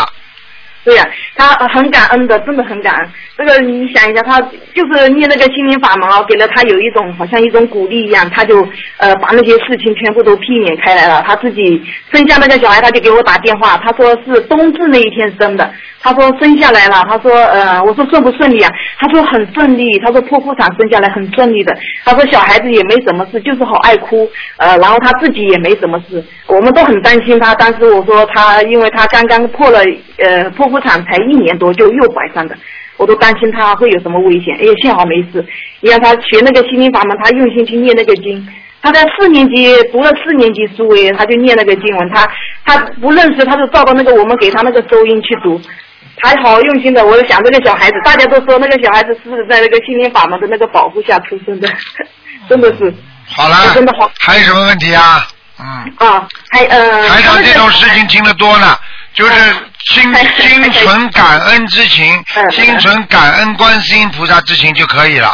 对呀，他很感恩的，真的很感恩。这个你想一下，他就是念那个心灵法门啊，给了他有一种好像一种鼓励一样，他就呃把那些事情全部都避免开来了。他自己生下那个小孩，他就给我打电话，他说是冬至那一天生的。他说生下来了，他说呃，我说顺不顺利啊？他说很顺利，他说剖腹产生下来很顺利的。他说小孩子也没什么事，就是好爱哭，呃，然后他自己也没什么事。我们都很担心他，但是我说他，因为他刚刚破了呃剖腹产才一年多就又怀上的，我都担心他会有什么危险。哎，幸好没事。你看他学那个心灵法门，他用心去念那个经。他在四年级读了四年级书诶，他就念那个经文，他他不认识，他就照到那个我们给他那个收音去读。还好用心的，我想这个小孩子，大家都说那个小孩子是在那个心灵法门的那个保护下出生的，<laughs> 真的是。好了。真的好。还有什么问题啊？嗯。啊，还呃。台长这种事情听得多了，就是心心存感恩之情，<laughs> 心存感恩观世音菩萨之情就可以了。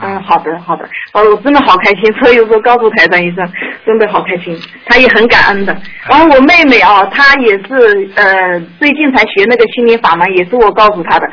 嗯，好的，好的，哦，我真的好开心，所以说告诉台长医生，真的好开心，他也很感恩的。然后我妹妹啊，她也是呃，最近才学那个心灵法门，也是我告诉她的。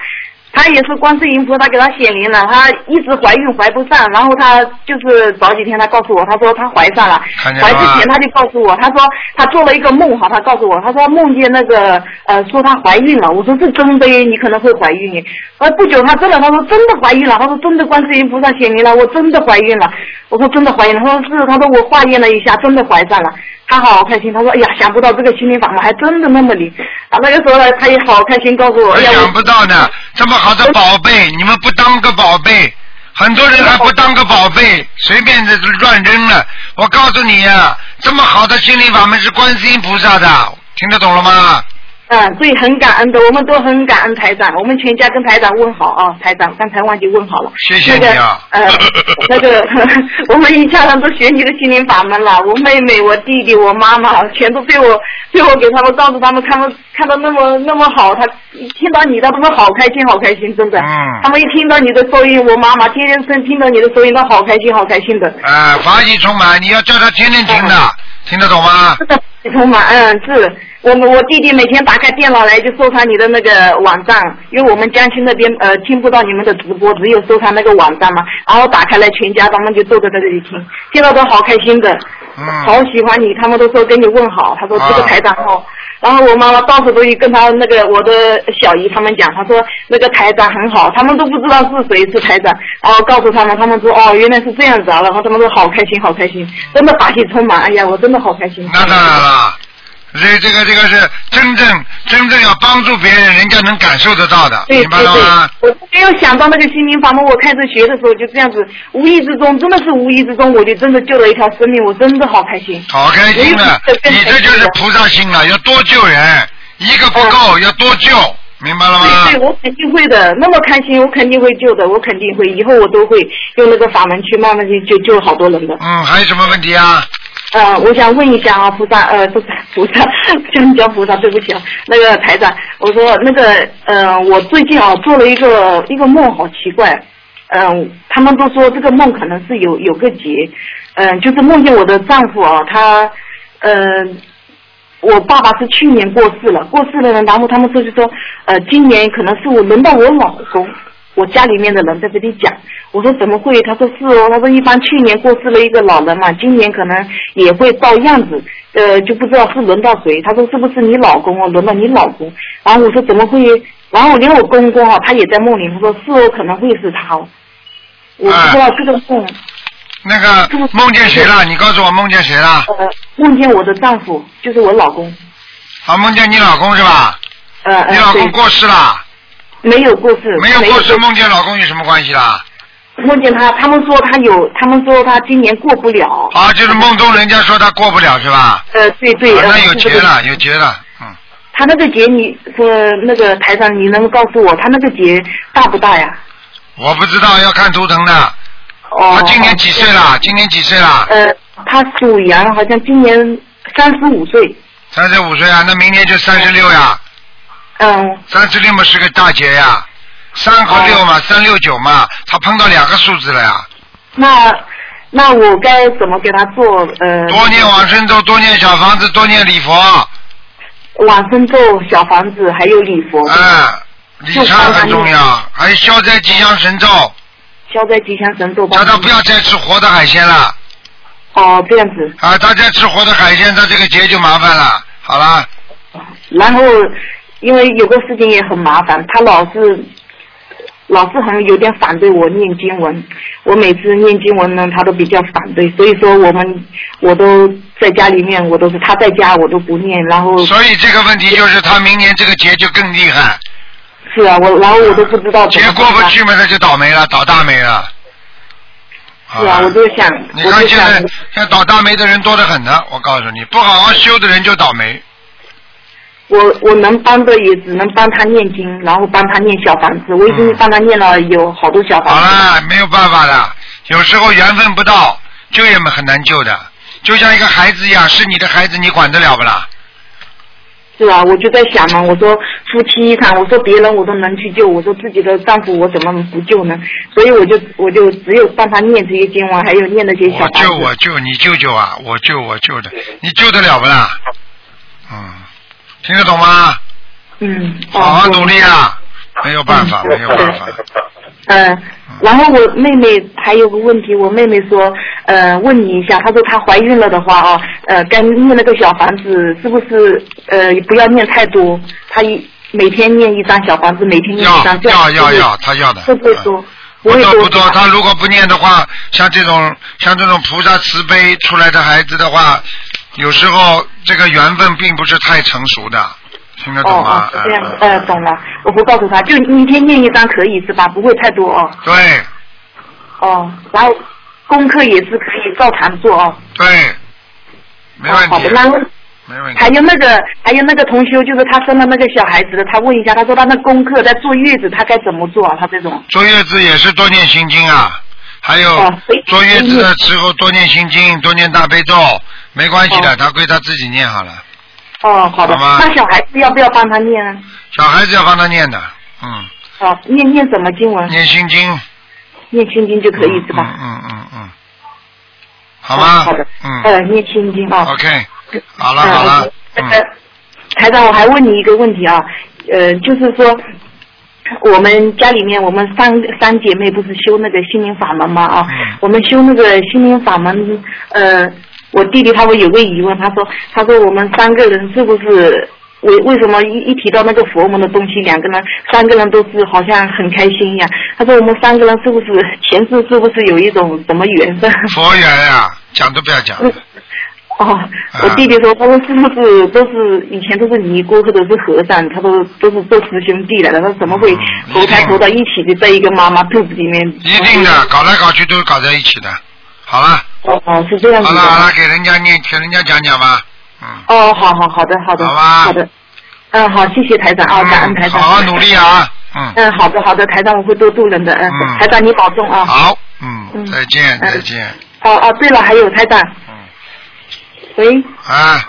她也是观世音菩萨给她显灵了，她一直怀孕怀不上，然后她就是早几天她告诉我，她说她怀上了，怀之前她就告诉我，她说她做了一个梦哈，她告诉我，她说梦见那个呃说她怀孕了，我说是真的，你可能会怀孕，呃不久她真的，她说真的怀孕了，她说真的观世音菩萨显灵了，我真的怀孕了，我说真的怀孕了，她说是，她说我化验了一下，真的怀上了。他好开心，他说：“哎呀，想不到这个心灵法门还真的那么灵。”啊，那个时候呢，他也好开心，告诉我：“哎想不到呢，这么好的宝贝，你们不当个宝贝，很多人还不当个宝贝，随便的乱扔了。我告诉你呀，这么好的心灵法门是观世音菩萨的，听得懂了吗？”嗯，对，很感恩的，我们都很感恩台长，我们全家跟台长问好啊，台长，刚才忘记问好了。谢谢你啊。呃，那个，<laughs> 我们一家人都学你的心灵法门了，我妹妹、我弟弟、我妈妈，全都被我被我给他们告诉他们，他们看到那么那么好，他一听到你的，他们好开心，好开心，真的。嗯。他们一听到你的收音，我妈妈天天听听到你的收音，都好开心，好开心的。啊，法喜充满，你要叫他天天听的，听得懂吗？是的，充满，嗯，是。我们我弟弟每天打开电脑来就收藏你的那个网站，因为我们江西那边呃听不到你们的直播，只有收藏那个网站嘛。然后打开来，全家他们就坐在这里听，听到都好开心的，好喜欢你，他们都说跟你问好，他说这个台长好。然后我妈妈到处都去跟他那个我的小姨他们讲，他说那个台长很好，他们都不知道是谁是台长，然后告诉他们，他们说哦原来是这样子啊，然后他们都好开心好开心，真的法喜充满，哎呀我真的好开心。那当然了。这这个这个是真正真正要帮助别人，人家能感受得到的，明白了吗？我没有想到那个心灵法门，我开始学的时候就这样子，无意之中，真的是无意之中，我就真的救了一条生命，我真的好开心。好开心的，你这就是菩萨心了，要多救人，一个不够，要多救，明白了吗？对对，我肯定会的，那么开心，我肯定会救的，我肯定会，以后我都会用那个法门去慢慢去救救好多人的。嗯，还有什么问题啊？呃，我想问一下啊，菩萨，呃，不是菩萨，叫 <laughs> 叫菩萨，对不起啊，那个台长，我说那个，呃，我最近啊做了一个一个梦，好奇怪，嗯，他们都说这个梦可能是有有个劫，嗯，就是梦见我的丈夫啊，他，嗯，我爸爸是去年过世了，过世了呢，然后他们说就说，呃，今年可能是我轮到我老公。我家里面的人在这里讲，我说怎么会？他说是哦，他说一般去年过世了一个老人嘛，今年可能也会照样子，呃，就不知道是轮到谁。他说是不是你老公哦，轮到你老公？然后我说怎么会？然后连我公公哈，他也在梦里，他说是哦，可能会是他。我不知道这个梦。那个梦见谁了？你告诉我梦见谁了？呃，梦见我的丈夫，就是我老公。啊，梦见你老公是吧？呃你老公过世了。没有过世，没有过世，梦见老公有什么关系啦？梦见他，他们说他有，他们说他今年过不了。啊，就是梦中人家说他过不了是吧？呃，对对。那有劫了，有劫了，嗯。他那个劫，你说那个台上，你能告诉我他那个劫大不大呀？我不知道，要看图腾的。哦。他今年几岁了？今年几岁了？呃，他属羊，好像今年三十五岁。三十五岁啊，那明年就三十六呀。嗯，三十六嘛是个大劫呀，三和六嘛，三六九嘛，他碰到两个数字了呀。那那我该怎么给他做？呃，多念往生咒，多念小房子，多念礼佛。往生咒、小房子还有礼佛。嗯，礼忏很重要，还有消灾吉祥神咒。消灾吉祥神咒。叫他不要再吃活的海鲜了。哦，这样子。啊，他再吃活的海鲜，他这个劫就麻烦了。好了。然后。因为有个事情也很麻烦，他老是老是很有点反对我念经文。我每次念经文呢，他都比较反对，所以说我们我都在家里面，我都是他在家我都不念，然后。所以这个问题就是他明年这个节就更厉害。是啊，我然后我都不知道。节过不去嘛，他就倒霉了，倒大霉了。是啊，我就想。你看现在现在倒大霉的人多得很呢，我告诉你，不好好修的人就倒霉。我我能帮的也只能帮他念经，然后帮他念小房子。我已经帮他念了有好多小房子。好了，没有办法的，有时候缘分不到，救也很难救的。就像一个孩子一样，是你的孩子，你管得了不啦？是啊，我就在想嘛，我说夫妻一场，我说别人我都能去救，我说自己的丈夫我怎么不救呢？所以我就我就只有帮他念这些经文，还有念那些小房子。我救我救你救救啊！我救我救的，你救得了不啦？嗯。听得懂吗？嗯，好好努力啊！没有办法，没有办法。嗯，<laughs> 然后我妹妹还有个问题，我妹妹说，呃，问你一下，她说她怀孕了的话啊，呃，该念那个小房子是不是呃不要念太多？她一每天念一张小房子，每天念一张，要要要，她要的。会不会多？不多不多，她如果不念的话，像这种像这种菩萨慈悲出来的孩子的话。有时候这个缘分并不是太成熟的，听得懂吗？哦哦，这样，呃，懂了。我不告诉他，就一天念一张可以是吧？不会太多哦。对。哦，然后功课也是可以照常做哦。对。没问题。好的，那没问题。还有那个，还有那个同修，就是他生了那个小孩子的，他问一下，他说他那功课在坐月子，他该怎么做啊？他这种。坐月子也是多念心经啊，还有坐月子的时候多念心经，多念大悲咒。没关系的，他归他自己念好了。哦，好的。那小孩子要不要帮他念？小孩子要帮他念的，嗯。好，念念什么经文？念心经。念心经就可以是吧？嗯嗯嗯。好吗？好的。嗯。呃，念心经啊。OK。好了好了。嗯。台长，我还问你一个问题啊，呃，就是说，我们家里面我们三三姐妹不是修那个心灵法门吗？啊，我们修那个心灵法门，呃，我弟弟他会有个疑问，他说，他说我们三个人是不是？为为什么一一提到那个佛门的东西，两个人三个人都是好像很开心一样？他说我们三个人是不是前世是不是有一种什么缘分？<laughs> 佛缘呀，讲都不要讲。哦，我弟弟说，他说是不是都是以前都是尼姑或者是和尚，他都都是做师兄弟来的，他说怎么会投胎投到一起的，在一个妈妈肚子里面？一定的，搞来搞去都是搞在一起的。好了。哦哦，是这样子的。好了好了，给人家念，给人家讲讲吧。嗯。哦，好好好的好的，好吧，好的，嗯，好，谢谢台长啊，感恩台长，好好努力啊，嗯，嗯，好的好的，台长我会多度人的，嗯，台长你保重啊，好，嗯，再见再见，哦哦，对了，还有台长，嗯，喂，啊，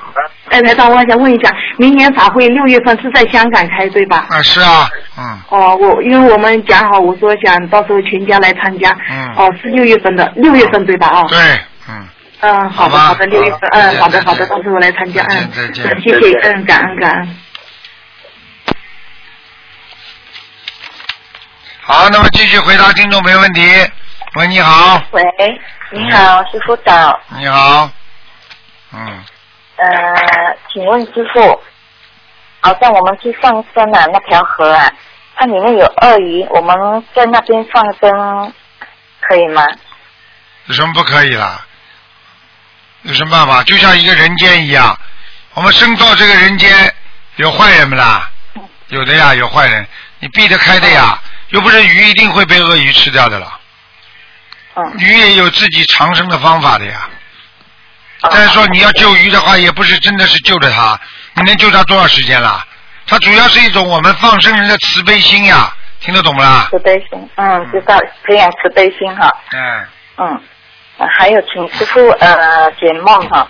哎，台长，我想问一下，明年法会六月份是在香港开对吧？啊，是啊，嗯，哦，我因为我们讲好，我说想到时候全家来参加，嗯，哦，是六月份的，六月份对吧？啊，对，嗯。嗯，好的，好的，六月份，嗯，好的，好的，到时候来参加，嗯，再见，谢谢，嗯，感恩，感恩。好，那么继续回答听众没问题。喂，你好。喂，你好，师傅早。你好。嗯。呃，请问师傅，好像我们去放生啊，那条河啊，它里面有鳄鱼，我们在那边放生可以吗？有什么不可以啦？有什么办法？就像一个人间一样，我们生到这个人间有坏人不啦？有的呀，有坏人，你避得开的呀。又不是鱼一定会被鳄鱼吃掉的了。鱼也有自己长生的方法的呀。再说你要救鱼的话，也不是真的是救着他，你能救他多少时间了？它主要是一种我们放生人的慈悲心呀，听得懂不啦？慈悲心，嗯，知道培养慈悲心哈。嗯。嗯。还有，请师傅呃解梦哈，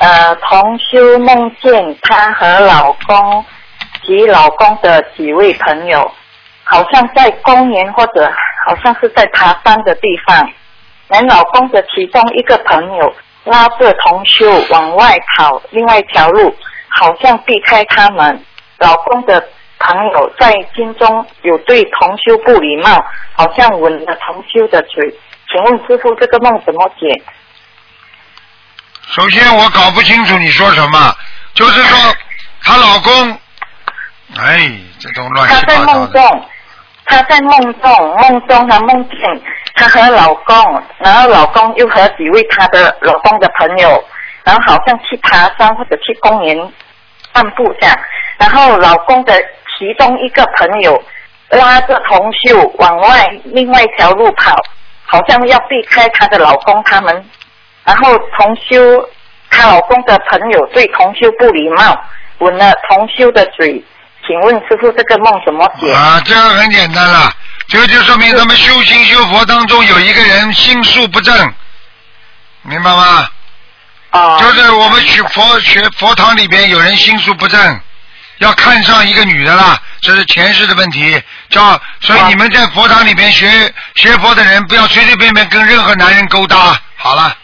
呃，同修梦见她和老公及老公的几位朋友，好像在公园或者好像是在爬山的地方，男老公的其中一个朋友拉着同修往外跑，另外一条路好像避开他们，老公的朋友在心中有对同修不礼貌，好像吻了同修的嘴。请问师傅，这个梦怎么解？首先，我搞不清楚你说什么，就是说她老公，哎，这种乱七八糟她在梦中，她在梦中，梦中她梦见她和老公，然后老公又和几位她的老公的朋友，然后好像去爬山或者去公园散步这样，然后老公的其中一个朋友拉着同秀往外另外一条路跑。好像要避开她的老公他们，然后同修她老公的朋友对同修不礼貌，吻了同修的嘴。请问师傅，这个梦怎么解？啊，这个很简单了，这个就说明他们修心修佛当中有一个人心术不正，明白吗？啊。就是我们学佛学佛堂里边有人心术不正。要看上一个女的啦，这是前世的问题。叫所以你们在佛堂里边学学佛的人，不要随随便便跟任何男人勾搭。好了。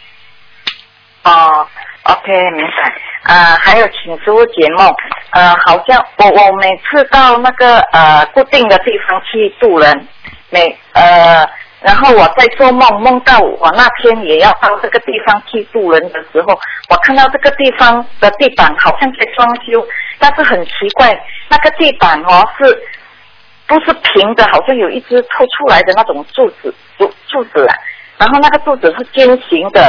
哦，OK，明白。呃，还有请师傅解梦。呃，好像我我每次到那个呃固定的地方去渡人，每呃。然后我在做梦，梦到我那天也要到这个地方去渡人的时候，我看到这个地方的地板好像在装修，但是很奇怪，那个地板哦是，不是平的，好像有一只凸出来的那种柱子柱柱子啊，然后那个柱子是尖形的，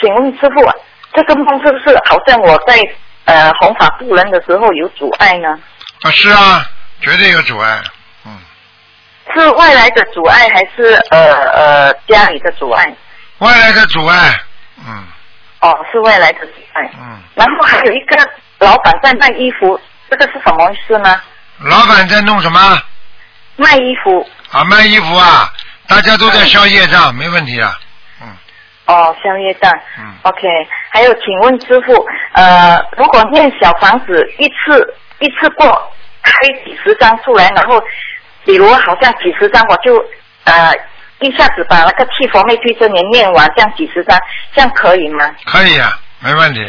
请问师傅，这个梦是不是好像我在呃弘法渡人的时候有阻碍呢？啊，是啊，绝对有阻碍。嗯是外来的阻碍还是呃呃家里的阻碍？外来的阻碍，嗯。哦，是外来的阻碍。嗯。然后还有一个老板在卖衣服，这个是什么意思呢？老板在弄什么？卖衣服。啊，卖衣服啊！大家都在消业障，没问题啊。嗯。哦，香叶蛋。嗯。OK，还有，请问师傅，呃，如果念小房子一次一次过开几十张出来，然后。比如好像几十张，我就呃一下子把那个七佛灭罪真言念完，这样几十张，这样可以吗？可以啊，没问题。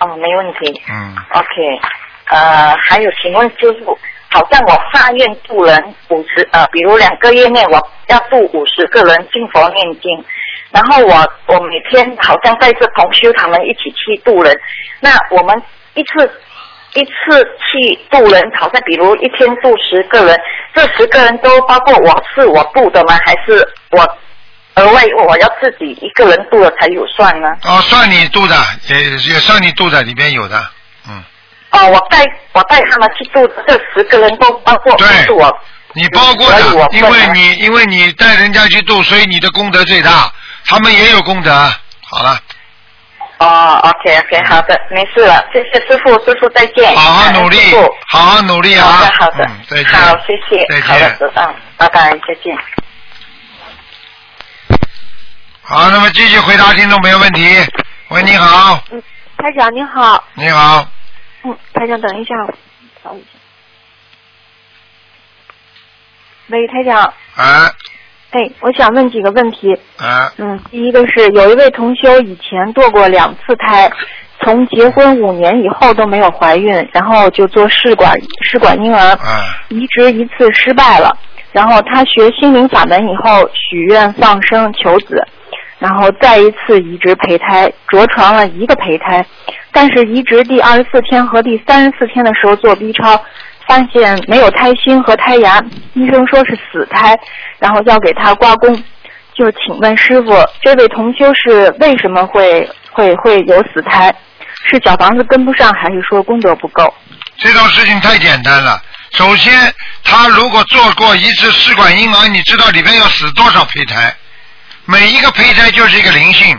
哦，没问题。嗯。OK，呃，还有，请问师傅，好像我发愿度人五十，呃，比如两个月内我要度五十个人进佛念经，然后我我每天好像带着同修他们一起去渡人，那我们一次一次去渡人，好像比如一天渡十个人，这十个人都包括我是我渡的吗？还是我？额外我要自己一个人渡了才有算呢？哦，算你度的，也也算你度的，里边有的，嗯。哦，我带我带他们去度，这十个人都包括是我。你包括的，因为你因为你带人家去度，所以你的功德最大，他们也有功德。好了。哦，OK OK，好的，没事了，谢谢师傅，师傅再见。好好努力，好好努力啊！好的好的，再见。好，谢谢，再见。好的，嗯，拜拜，再见。好，那么继续回答听众朋友问题。喂，你好。嗯，台长你好。你好。嗯，台长等一下，等一下。喂，台长。哎。哎，我想问几个问题。啊。嗯，第一个是有一位同修以前堕过两次胎，从结婚五年以后都没有怀孕，然后就做试管试管婴儿，移植一次失败了，然后他学心灵法门以后许愿放生求子。然后再一次移植胚胎，着床了一个胚胎，但是移植第二十四天和第三十四天的时候做 B 超，发现没有胎心和胎芽，医生说是死胎，然后要给他刮宫。就请问师傅，这位同修是为什么会会会有死胎？是小房子跟不上，还是说功德不够？这种事情太简单了。首先，他如果做过一次试管婴儿，你知道里面要死多少胚胎？每一个胚胎就是一个灵性，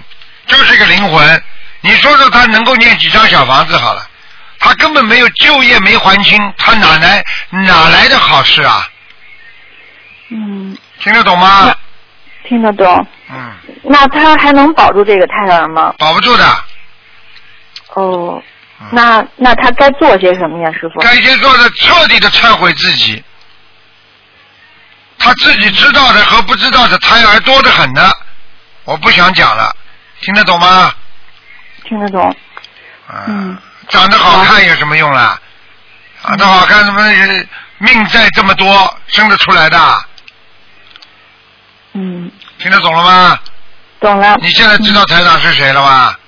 就是一个灵魂。你说说他能够念几张小房子好了？他根本没有就业没还清，他哪来哪来的好事啊？嗯。听得懂吗？听得懂。嗯。那他还能保住这个胎儿吗？保不住的。哦。那那他该做些什么呀，师傅？该先做的彻底的忏悔自己。他自己知道的和不知道的胎儿多得很呢，我不想讲了，听得懂吗？听得懂。嗯。长得好看有什么用啦？长得好看什么命在这么多，生得出来的。嗯。听得懂了吗？懂了。你现在知道台长是谁了吧？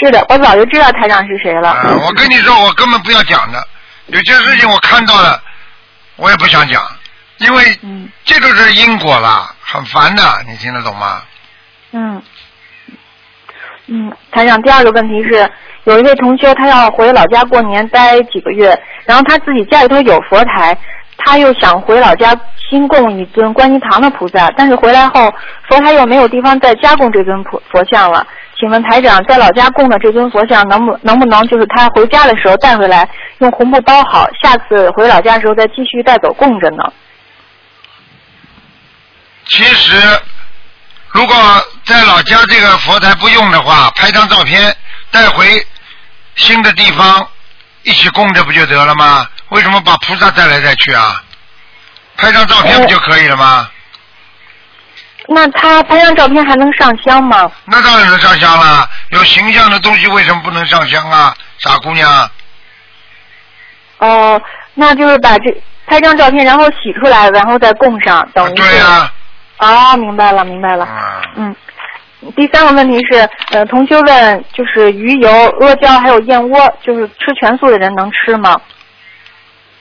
是的，我早就知道台长是谁了。啊，我跟你说，我根本不要讲的，有些事情我看到了，我也不想讲。因为这就是因果了，很烦的，你听得懂吗？嗯，嗯，台长，第二个问题是，有一位同学他要回老家过年待几个月，然后他自己家里头有佛台，他又想回老家新供一尊观音堂的菩萨，但是回来后佛台又没有地方再加供这尊佛佛像了。请问台长，在老家供的这尊佛像能不能不能就是他回家的时候带回来，用红布包好，下次回老家的时候再继续带走供着呢？其实，如果在老家这个佛台不用的话，拍张照片带回新的地方一起供着不就得了吗？为什么把菩萨带来带去啊？拍张照片不就可以了吗？那他拍张照片还能上香吗？那当然能上香了，有形象的东西为什么不能上香啊？傻姑娘。哦，那就是把这拍张照片，然后洗出来，然后再供上，等于。对呀。哦，明白了，明白了。嗯，第三个问题是，呃，同学问，就是鱼油、阿胶还有燕窝，就是吃全素的人能吃吗？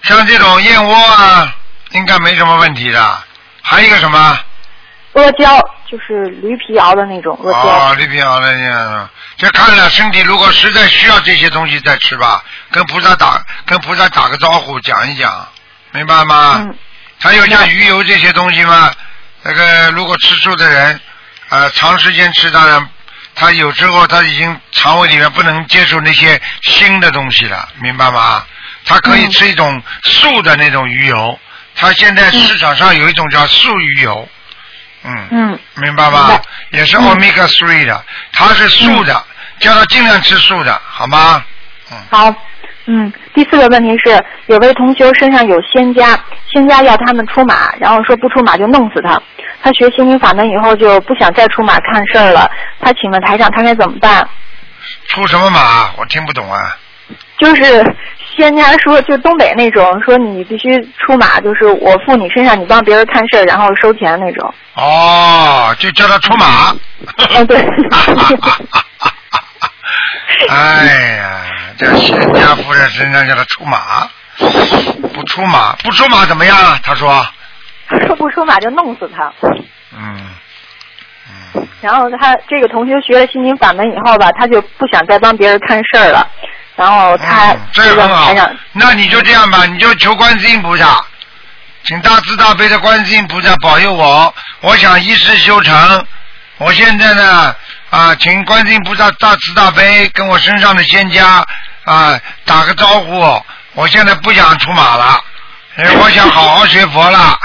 像这种燕窝啊，应该没什么问题的。还有一个什么？阿胶，就是驴皮熬的那种阿胶。哦，驴皮熬的那这看了身体，如果实在需要这些东西再吃吧，跟菩萨打，跟菩萨打个招呼，讲一讲，明白吗？嗯。还有像鱼油这些东西吗？那个如果吃素的人，呃，长时间吃，当然他有时候他已经肠胃里面不能接受那些新的东西了，明白吗？他可以吃一种素的那种鱼油，他现在市场上有一种叫素鱼油，嗯，嗯，明白吧？也是 omega three 的，它是素的，叫他尽量吃素的，好吗？嗯，好。嗯，第四个问题是，有位同学身上有仙家，仙家要他们出马，然后说不出马就弄死他。他学心灵法门以后就不想再出马看事儿了。他请问台长，他该怎么办？出什么马？我听不懂啊。就是仙家说，就东北那种，说你必须出马，就是我附你身上，你帮别人看事儿，然后收钱那种。哦，就叫他出马。嗯，对。<laughs> <laughs> 哎呀，这仙家夫人身上，叫他出马，不出马，不出马怎么样？他说。说不出马就弄死他。嗯。然后他这个同学学了心经法门以后吧，他就不想再帮别人看事儿了。然后他这个很好，那你就这样吧，你就求观世音菩萨，请大慈大悲的观世音菩萨保佑我，我想一世修成。我现在呢啊，请观世音菩萨大慈大悲跟我身上的仙家啊打个招呼。我现在不想出马了，我想好好学佛了。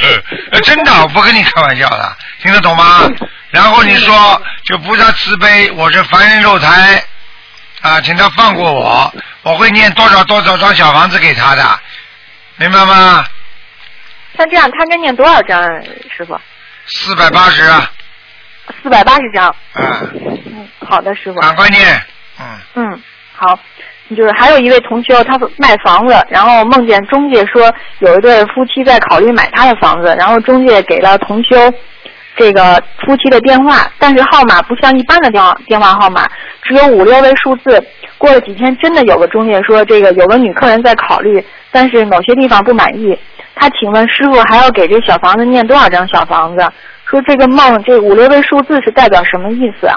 <laughs> 真的，我不跟你开玩笑的，听得懂吗？然后你说，就菩萨慈悲，我是凡人肉胎。啊，请他放过我，我会念多少多少张小房子给他的，明白吗？像这样，他该念多少张，师傅？四百八十。四百八十张。嗯。嗯，好的，师傅。赶快念。嗯。嗯，好。就是还有一位同学，他卖房子，然后梦见中介说有一对夫妻在考虑买他的房子，然后中介给了同修。这个夫妻的电话，但是号码不像一般的电话电话号码，只有五六位数字。过了几天，真的有个中介说，这个有个女客人在考虑，但是某些地方不满意。他请问师傅，还要给这小房子念多少张小房子？说这个梦，这五六位数字是代表什么意思？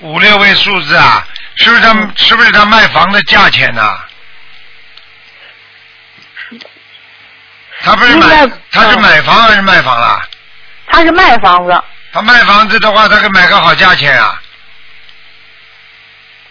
五六位数字啊，是不是他是不是他卖房的价钱呢？他不是买，他是买房还是卖房啊？他是卖房子。他卖房子的话，他可买个好价钱啊。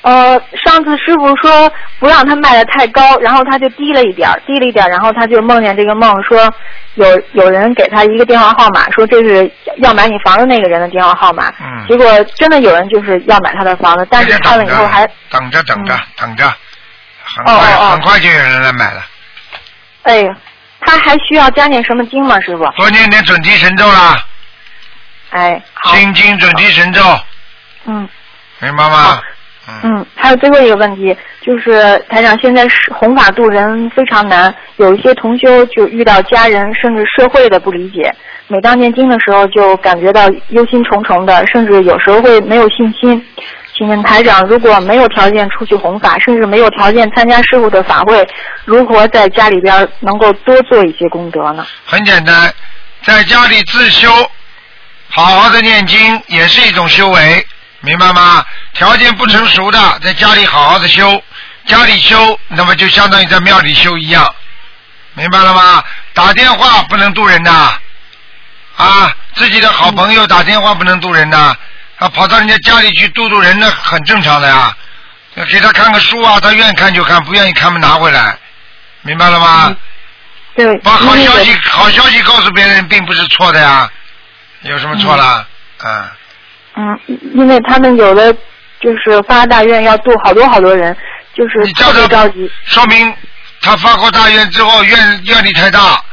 呃，上次师傅说不让他卖的太高，然后他就低了一点低了一点然后他就梦见这个梦，说有有人给他一个电话号码，说这是要买你房子那个人的电话号码。嗯。结果真的有人就是要买他的房子，但是看了以后还等着等着等着，很快很快就有人来买了。哎，他还需要加念什么经吗，师傅？多念点准提神咒啦。哎，好心经准提神咒。嗯。明白吗？嗯。还有最后一个问题，就是台长，现在是弘法度人非常难，有一些同修就遇到家人甚至社会的不理解，每当念经的时候就感觉到忧心忡忡的，甚至有时候会没有信心。请问台长，如果没有条件出去弘法，甚至没有条件参加师傅的法会，如何在家里边能够多做一些功德呢？很简单，在家里自修。好好的念经也是一种修为，明白吗？条件不成熟的，在家里好好的修，家里修，那么就相当于在庙里修一样，明白了吗？打电话不能渡人的，啊，自己的好朋友打电话不能渡人的，啊，跑到人家家里去渡渡人，那很正常的呀。给他看个书啊，他愿意看就看，不愿意看嘛拿回来，明白了吗？对。把好消息好消息告诉别人，并不是错的呀。有什么错了？嗯。嗯，因为他们有的就是发大愿要渡好多好多人，就是特别着急。说明他发过大愿之后愿愿力太大，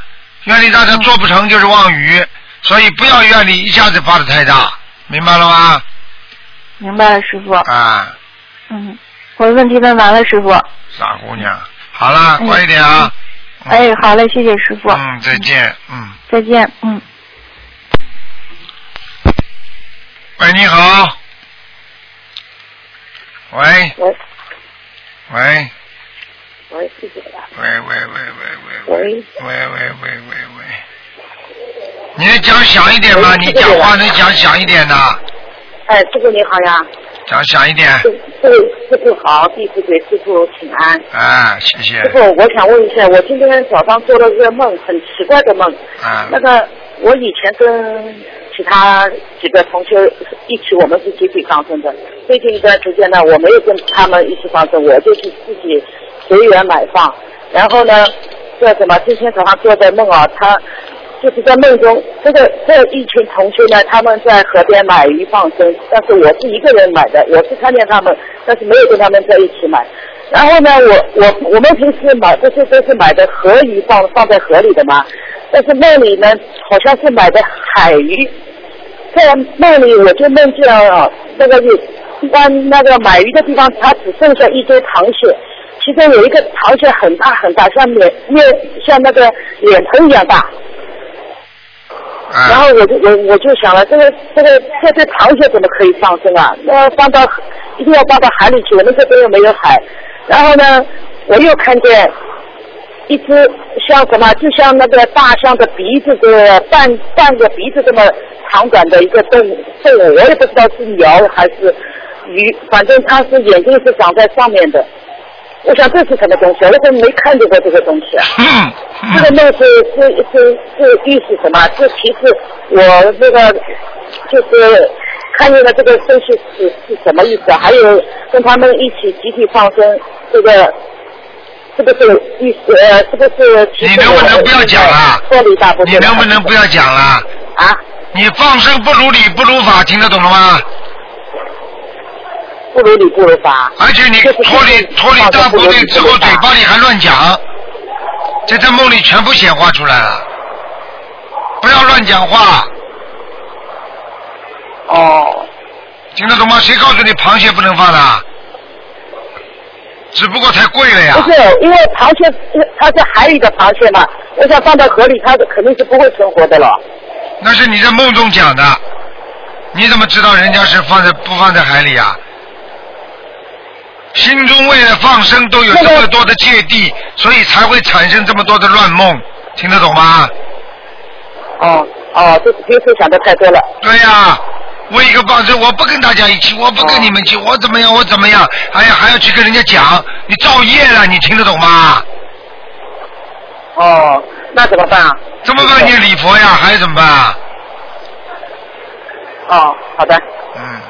愿力大他做不成就是妄语，所以不要愿力一下子发的太大，明白了吗？明白了，师傅。啊。嗯，我的问题问完了，师傅。傻姑娘，好了，快一点啊。哎，好嘞，谢谢师傅。嗯，再见，嗯。再见，嗯。喂，你好。喂。喂。喂。喂，谢谢喂喂喂喂喂喂。喂喂喂喂喂。你讲响一点嘛，你讲话能讲响一点的。哎，师傅你好呀。讲响一点。师傅师傅好，弟子给师傅请安。啊，谢谢。师傅，我想问一下，我今天早上做了个梦，很奇怪的梦。啊。那个，我以前跟。其他几个同学一起，我们是集体放生的。最近一段时间呢，我没有跟他们一起放生，我就是自己随缘买放。然后呢，这什么？今天早上做的梦啊，他就是在梦中，这个这一群同学呢，他们在河边买鱼放生，但是我是一个人买的，我是看见他们，但是没有跟他们在一起买。然后呢，我我我们平时买这些都是买的河鱼放放在河里的嘛，但是梦里呢，好像是买的海鱼。在梦里我就梦见啊，那个有湾那个买鱼的地方，它只剩下一堆螃蟹，其中有一个螃蟹很大很大，像脸面像那个脸盆一样大。然后我就我我就想了，这个这个这这螃蟹怎么可以放生啊？那放到一定要放到海里去，我们这边又没有海。然后呢，我又看见一只像什么，就像那个大象的鼻子的半半个鼻子这么长短的一个动物动物，我也不知道是鸟还是鱼，反正它是眼睛是长在上面的。我想这是什么东西？我怎么没看见过这个东西啊？这个梦是是是是预示什么？这其实我那个就是看见了这个东西是是什么意思？还有跟他们一起集体放生，这个是不是意思？呃，是不是？你能不能不要讲了？你能不能不要讲了？啊？你放生不如理不如法，听得懂了吗？不如理不如法。而且你脱离脱离大部队之后，嘴巴里还乱讲，在这梦里全部显化出来了。不要乱讲话。哦。听得懂吗？谁告诉你螃蟹不能放的？只不过太贵了呀。不是，因为螃蟹它是海里的螃蟹嘛，我想放到河里，它肯定是不会存活的了。那是你在梦中讲的，你怎么知道人家是放在不放在海里啊？心中为了放生都有这么多的芥蒂，所以才会产生这么多的乱梦，听得懂吗？哦哦，这平时想的太多了。对呀，我一个放生，我不跟大家一起，我不跟你们去，我怎么样，我怎么样？哎呀，还要去跟人家讲，你造业了，你听得懂吗？哦，那怎么办啊？怎么办？你礼佛呀，还有怎么办啊？哦，好的。嗯。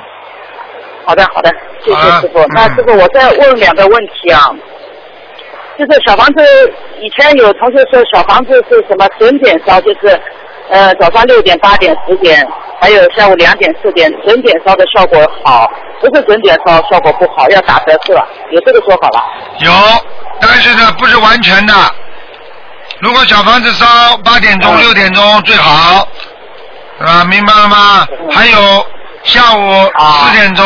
好的，好的，谢谢师傅。那师傅，我再问两个问题啊，就是小房子以前有同学说小房子是什么准点烧，就是呃早上六点、八点、十点，还有下午两点、四点，准点烧的效果好，不是准点烧效果不好，要打折是吧？有这个说法吧？有，但是呢不是完全的。如果小房子烧八点钟、六点钟最好，啊，明白了吗？还有。下午四点钟、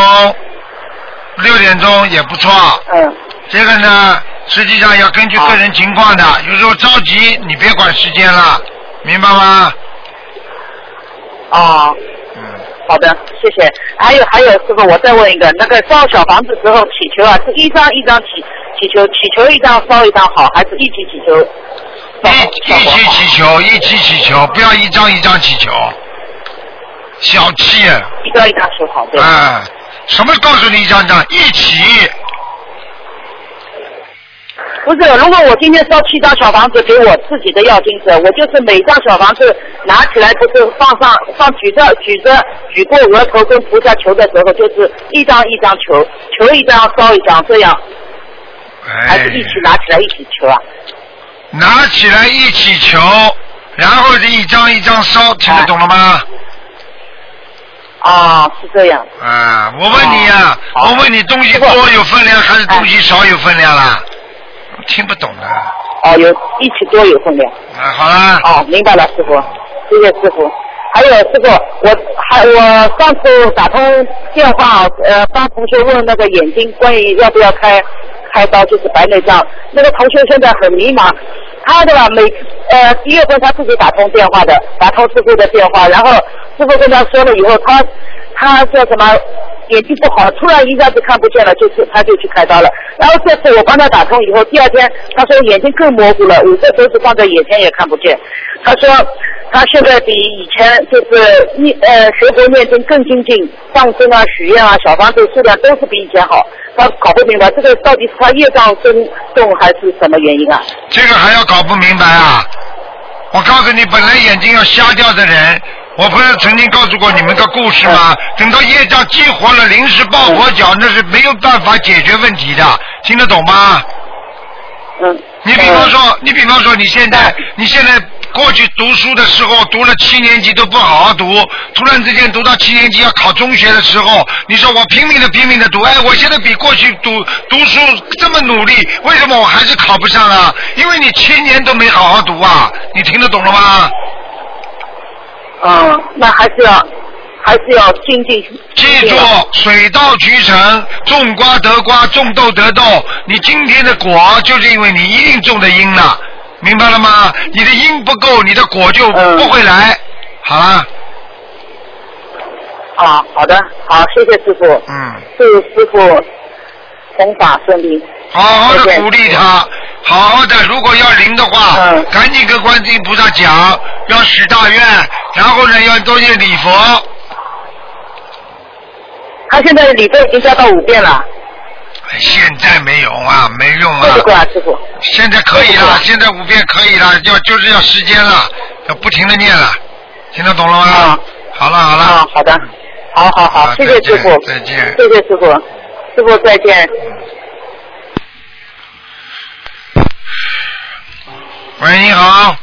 六点钟也不错。嗯。这个呢，实际上要根据个人情况的。有时候着急，你别管时间了，明白吗？啊。嗯。好的，谢谢。还有还有，师傅，我再问一个，那个烧小房子时候祈求啊，是一张一张祈祈求，祈求一张烧一张好，还是一起祈求？一一起祈求，一起祈求，不要一张一张祈求。小气，一张一张收好，对。啊，什么告诉你一张一张？一起。不是，如果我今天烧七张小房子给我自己的要金子，我就是每张小房子拿起来不是放上放举着举着举过额头跟菩萨求的时候，就是一张一张求，求一张烧一张这样。还是一起拿起来一起求啊？拿起来一起求，然后是一张一张烧，听得懂了吗？啊，是这样。啊，我问你呀，我问你，东西多有分量还是东西少有分量啦？听不懂的。哦，有一起多有分量。啊，好啦。哦，明白了，师傅，谢谢师傅。还有师傅，我还我上次打通电话，呃，帮同学问那个眼睛关于要不要开开刀，就是白内障，那个同学现在很迷茫。他的吧，每呃一月份他自己打通电话的，打通师傅的电话，然后师傅跟他说了以后，他他说什么眼睛不好，突然一下子看不见了，就是他就去开刀了。然后这次我帮他打通以后，第二天他说眼睛更模糊了，五个手指放在眼前也看不见。他说他现在比以前就是念呃学佛念经更精进，放生啊许愿啊小房子数量都是比以前好。他搞不明白这个到底是他业障深重还是什么原因啊？这个还要搞不明白啊！我告诉你，本来眼睛要瞎掉的人，我不是曾经告诉过你们个故事吗？等到业障激活了，临时抱佛脚，那是没有办法解决问题的，听得懂吗？嗯。你比方说，你比方说，你现在，你现在。过去读书的时候，读了七年级都不好好读，突然之间读到七年级要考中学的时候，你说我拼命的拼命的读，哎，我现在比过去读读书这么努力，为什么我还是考不上啊？因为你七年都没好好读啊，你听得懂了吗？嗯，那还是要还是要精进？记住，水到渠成，种瓜得瓜，种豆得豆。你今天的果，就是因为你一定种的因了，明白了吗？你的因不够，你的果就不会来。好了。啊，好的，好，谢谢师傅。嗯。祝师傅弘法顺利。好好的鼓励他，好好的。如果要灵的话，赶紧跟观音菩萨讲，要许大愿，然后呢，要多念礼佛。他现在的礼佛已经加到五遍了。现在没有啊，没用啊。师傅啊，师傅。现在可以了，现在五遍可以了，要就是要时间了，要不停的念了，听得懂了吗？啊。好了好了。啊，好的。好好好，谢谢师傅。再见。谢谢师傅，师傅再见。喂，你好。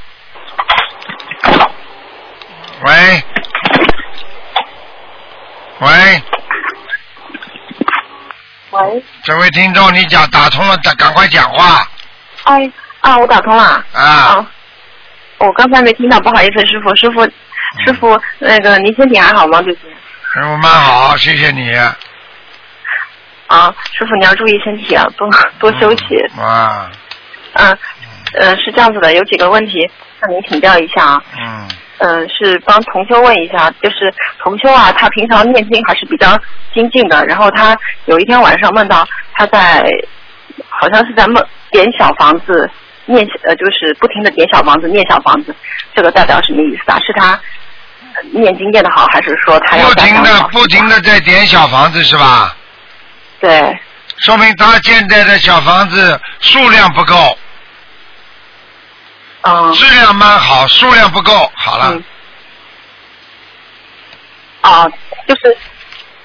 喂。喂。喂。这位听众，你讲打通了，赶赶快讲话。哎啊，我打通了。啊。我刚才没听到，不好意思，师傅，师傅，师傅，那个您身体还好吗？最近。师傅蛮好，谢谢你。啊，师傅你要注意身体啊，多多休息。啊。嗯。呃，是这样子的，有几个问题向您请教一下啊。嗯。嗯，是帮同修问一下，就是同修啊，他平常念经还是比较精进的，然后他有一天晚上梦到他在，好像是在梦点小房子念，呃，就是不停的点小房子念小房子，这个代表什么意思啊？是他念经念的好，还是说他要不停的不停的在点小房子是吧？对。说明他现在的小房子数量不够。啊，质量蛮好，数量不够，好了。啊，就是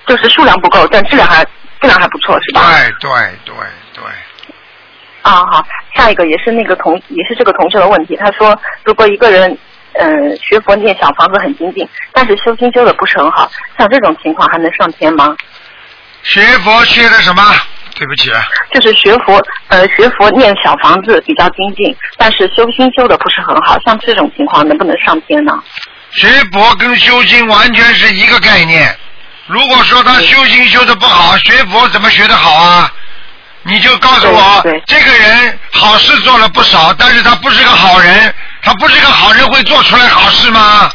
就是数量不够，但质量还质量还不错，是吧？对对对对。啊好，下一个也是那个同也是这个同学的问题，他说如果一个人嗯学佛念小房子很精进，但是修心修的不是很好，像这种情况还能上天吗？学佛学的什么？对不起。啊就是学佛，呃，学佛念小房子比较精进，但是修心修的不是很好，像这种情况能不能上天呢？学佛跟修心完全是一个概念。如果说他修心修的不好，学佛怎么学的好啊？你就告诉我，这个人好事做了不少，但是他不是个好人，他不是个好人会做出来好事吗？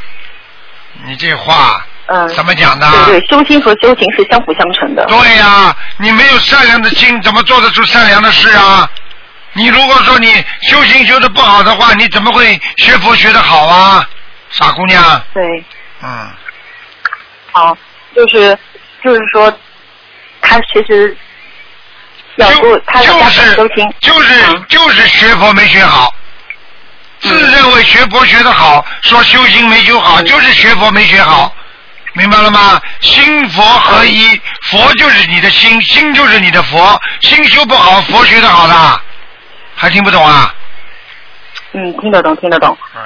你这话。嗯，怎么讲呢？对对，修心和修行是相辅相成的。对呀，你没有善良的心，怎么做得出善良的事啊？你如果说你修行修的不好的话，你怎么会学佛学的好啊？傻姑娘。对。嗯。好，就是就是说，他其实要不他要修心，就是就是学佛没学好，自认为学佛学的好，说修行没修好，就是学佛没学好。明白了吗？心佛合一，佛就是你的心，心就是你的佛。心修不好，佛学的好的，还听不懂啊？嗯，听得懂，听得懂。嗯。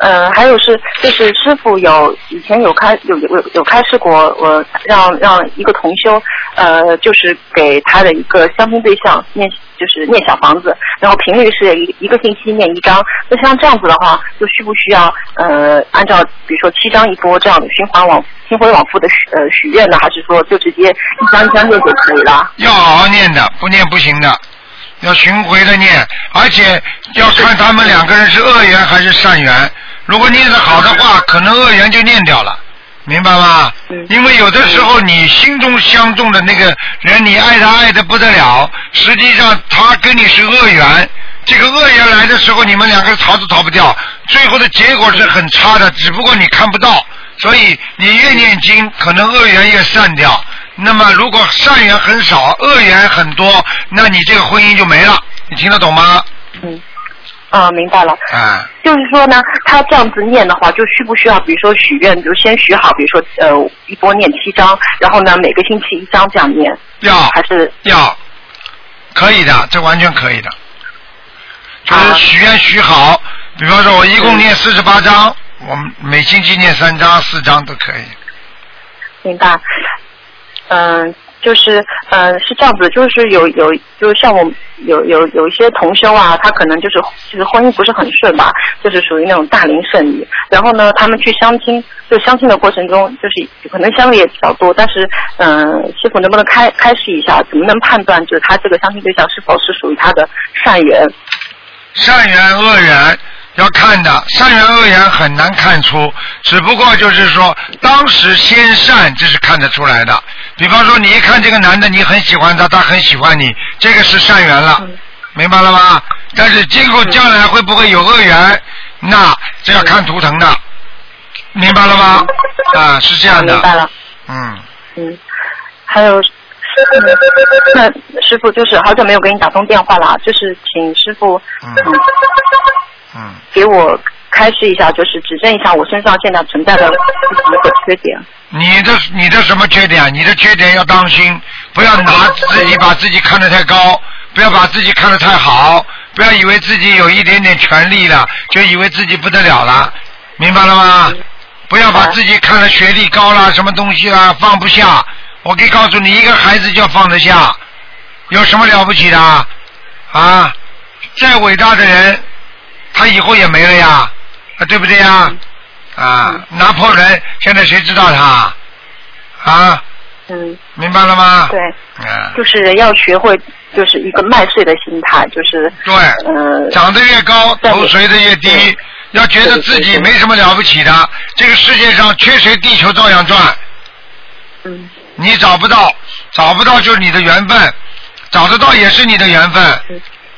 呃，还有是，就是师傅有以前有开有有有开示过，我让让一个同修，呃，就是给他的一个相亲对象念，就是念小房子，然后频率是一一个星期念一张。那像这样子的话，就需不需要呃按照比如说七张一波这样的循环往循环往复的许呃许愿呢？还是说就直接一张一张念就可以了？要好好念的，不念不行的，要巡回的念，而且要看他们两个人是恶缘还是善缘。如果念得好的话，可能恶缘就念掉了，明白吗？因为有的时候你心中相中的那个人，你爱他爱的不得了，实际上他跟你是恶缘。这个恶缘来的时候，你们两个逃都逃不掉，最后的结果是很差的，只不过你看不到。所以你越念经，可能恶缘越散掉。那么如果善缘很少，恶缘很多，那你这个婚姻就没了。你听得懂吗？嗯。啊，明白了。啊，就是说呢，他这样子念的话，就需不需要，比如说许愿，比如先许好，比如说呃，一波念七章，然后呢，每个星期一章这样念。要还是要，可以的，这完全可以的。就是许愿许好，比方说我一共念四十八章，我们每星期念三章、四章都可以。明白。嗯，就是嗯是这样子，就是有有就是像我有有有一些同修啊，他可能就是就是婚姻不是很顺吧，就是属于那种大龄剩女。然后呢，他们去相亲，就相亲的过程中，就是可能相的也比较多。但是嗯，师傅能不能开开示一下，怎么能判断就是他这个相亲对象是否是属于他的善缘？善缘恶缘。要看的善缘恶缘很难看出，只不过就是说当时先善，这是看得出来的。比方说，你一看这个男的，你很喜欢他，他很喜欢你，这个是善缘了，明白了吗？但是今后将来会不会有恶缘，那这要看图腾的，明白了吗？啊，是这样的。明白了。嗯。嗯，还有，那师傅就是好久没有给你打通电话了，就是请师傅。嗯。嗯，给我开示一下，就是指正一下我身上现在存在的几个缺点。你的你的什么缺点？你的缺点要当心，不要拿自己把自己看得太高，不要把自己看得太好，不要以为自己有一点点权利了，就以为自己不得了了，明白了吗？不要把自己看得学历高了，什么东西啦放不下。我可以告诉你，一个孩子就要放得下，有什么了不起的啊？再伟大的人。他以后也没了呀，啊，对不对呀？啊，拿破仑现在谁知道他？啊？嗯。明白了吗？对。嗯。就是要学会，就是一个麦穗的心态，就是。对。嗯。长得越高，头垂的越低，要觉得自己没什么了不起的。这个世界上缺谁，地球照样转。嗯。你找不到，找不到就是你的缘分，找得到也是你的缘分。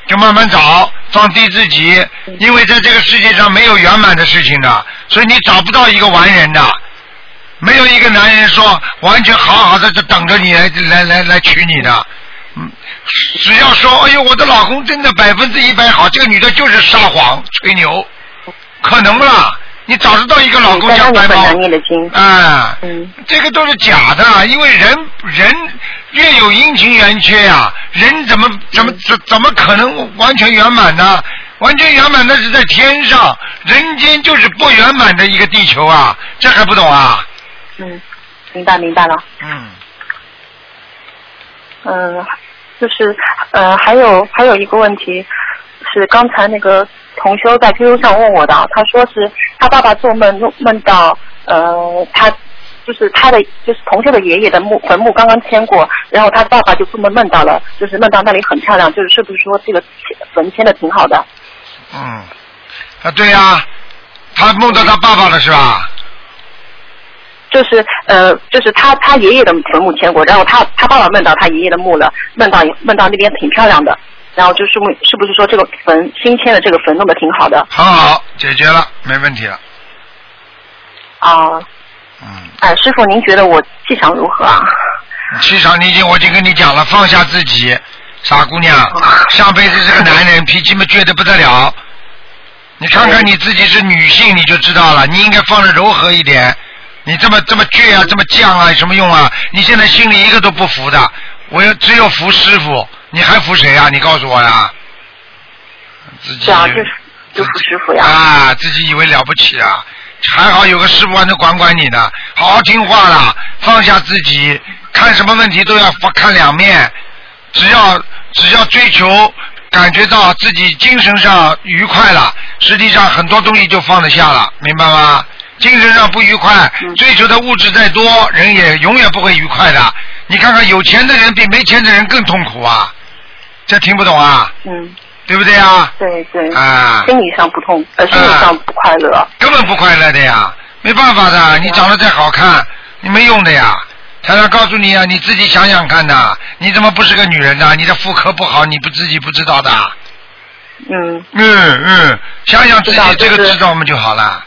就慢慢找，放低自己，因为在这个世界上没有圆满的事情的，所以你找不到一个完人的，没有一个男人说完全好好的就等着你来来来来娶你的，嗯，只要说哎呦我的老公真的百分之一百好，这个女的就是撒谎吹牛，可能不啦？你找得到一个老公像白猫？啊，嗯，这个都是假的，因为人人月有阴晴圆缺呀，人怎么怎么怎怎么可能完全圆满呢？完全圆满那是在天上，人间就是不圆满的一个地球啊，这还不懂啊？嗯，明白明白了。嗯。嗯，就是呃，还有还有一个问题是刚才那个。同修在 QQ 上问我的，他说是他爸爸做梦梦到，呃，他就是他的就是同修的爷爷的墓坟墓刚刚迁过，然后他爸爸就做梦梦到了，就是梦到那里很漂亮，就是是不是说这个坟迁的挺好的？嗯，啊对呀，他梦到他爸爸了是吧？就是呃，就是他他爷爷的坟墓迁过，然后他他爸爸梦到他爷爷的墓了，梦到梦到那边挺漂亮的。然后就是问，是不是说这个坟新迁的这个坟弄得挺好的？很好，解决了，没问题了。啊。嗯。哎，师傅，您觉得我气场如何啊？气场，你已经我已经跟你讲了，放下自己，傻姑娘，上辈子是个男人脾气嘛倔得不得了。你看看你自己是女性，你就知道了，你应该放的柔和一点。你这么这么倔啊，这么犟啊，有什么用啊？你现在心里一个都不服的，我要只有服师傅。你还服谁呀？你告诉我呀！自己啊，就是就服师傅呀！啊，自己以为了不起啊！还好有个师傅还能管管你呢，好好听话啦，放下自己，看什么问题都要看两面。只要只要追求感觉到自己精神上愉快了，实际上很多东西就放得下了，明白吗？精神上不愉快，追求的物质再多，人也永远不会愉快的。你看看有钱的人比没钱的人更痛苦啊！这听不懂啊？嗯，对不对啊？对对。啊。心理上不痛，呃，心理上不快乐。根本不快乐的呀，没办法的。你长得再好看，你没用的呀。台长告诉你啊，你自己想想看呐，你怎么不是个女人呢？你的妇科不好，你不自己不知道的。嗯。嗯嗯，想想自己这个知道我们就好了。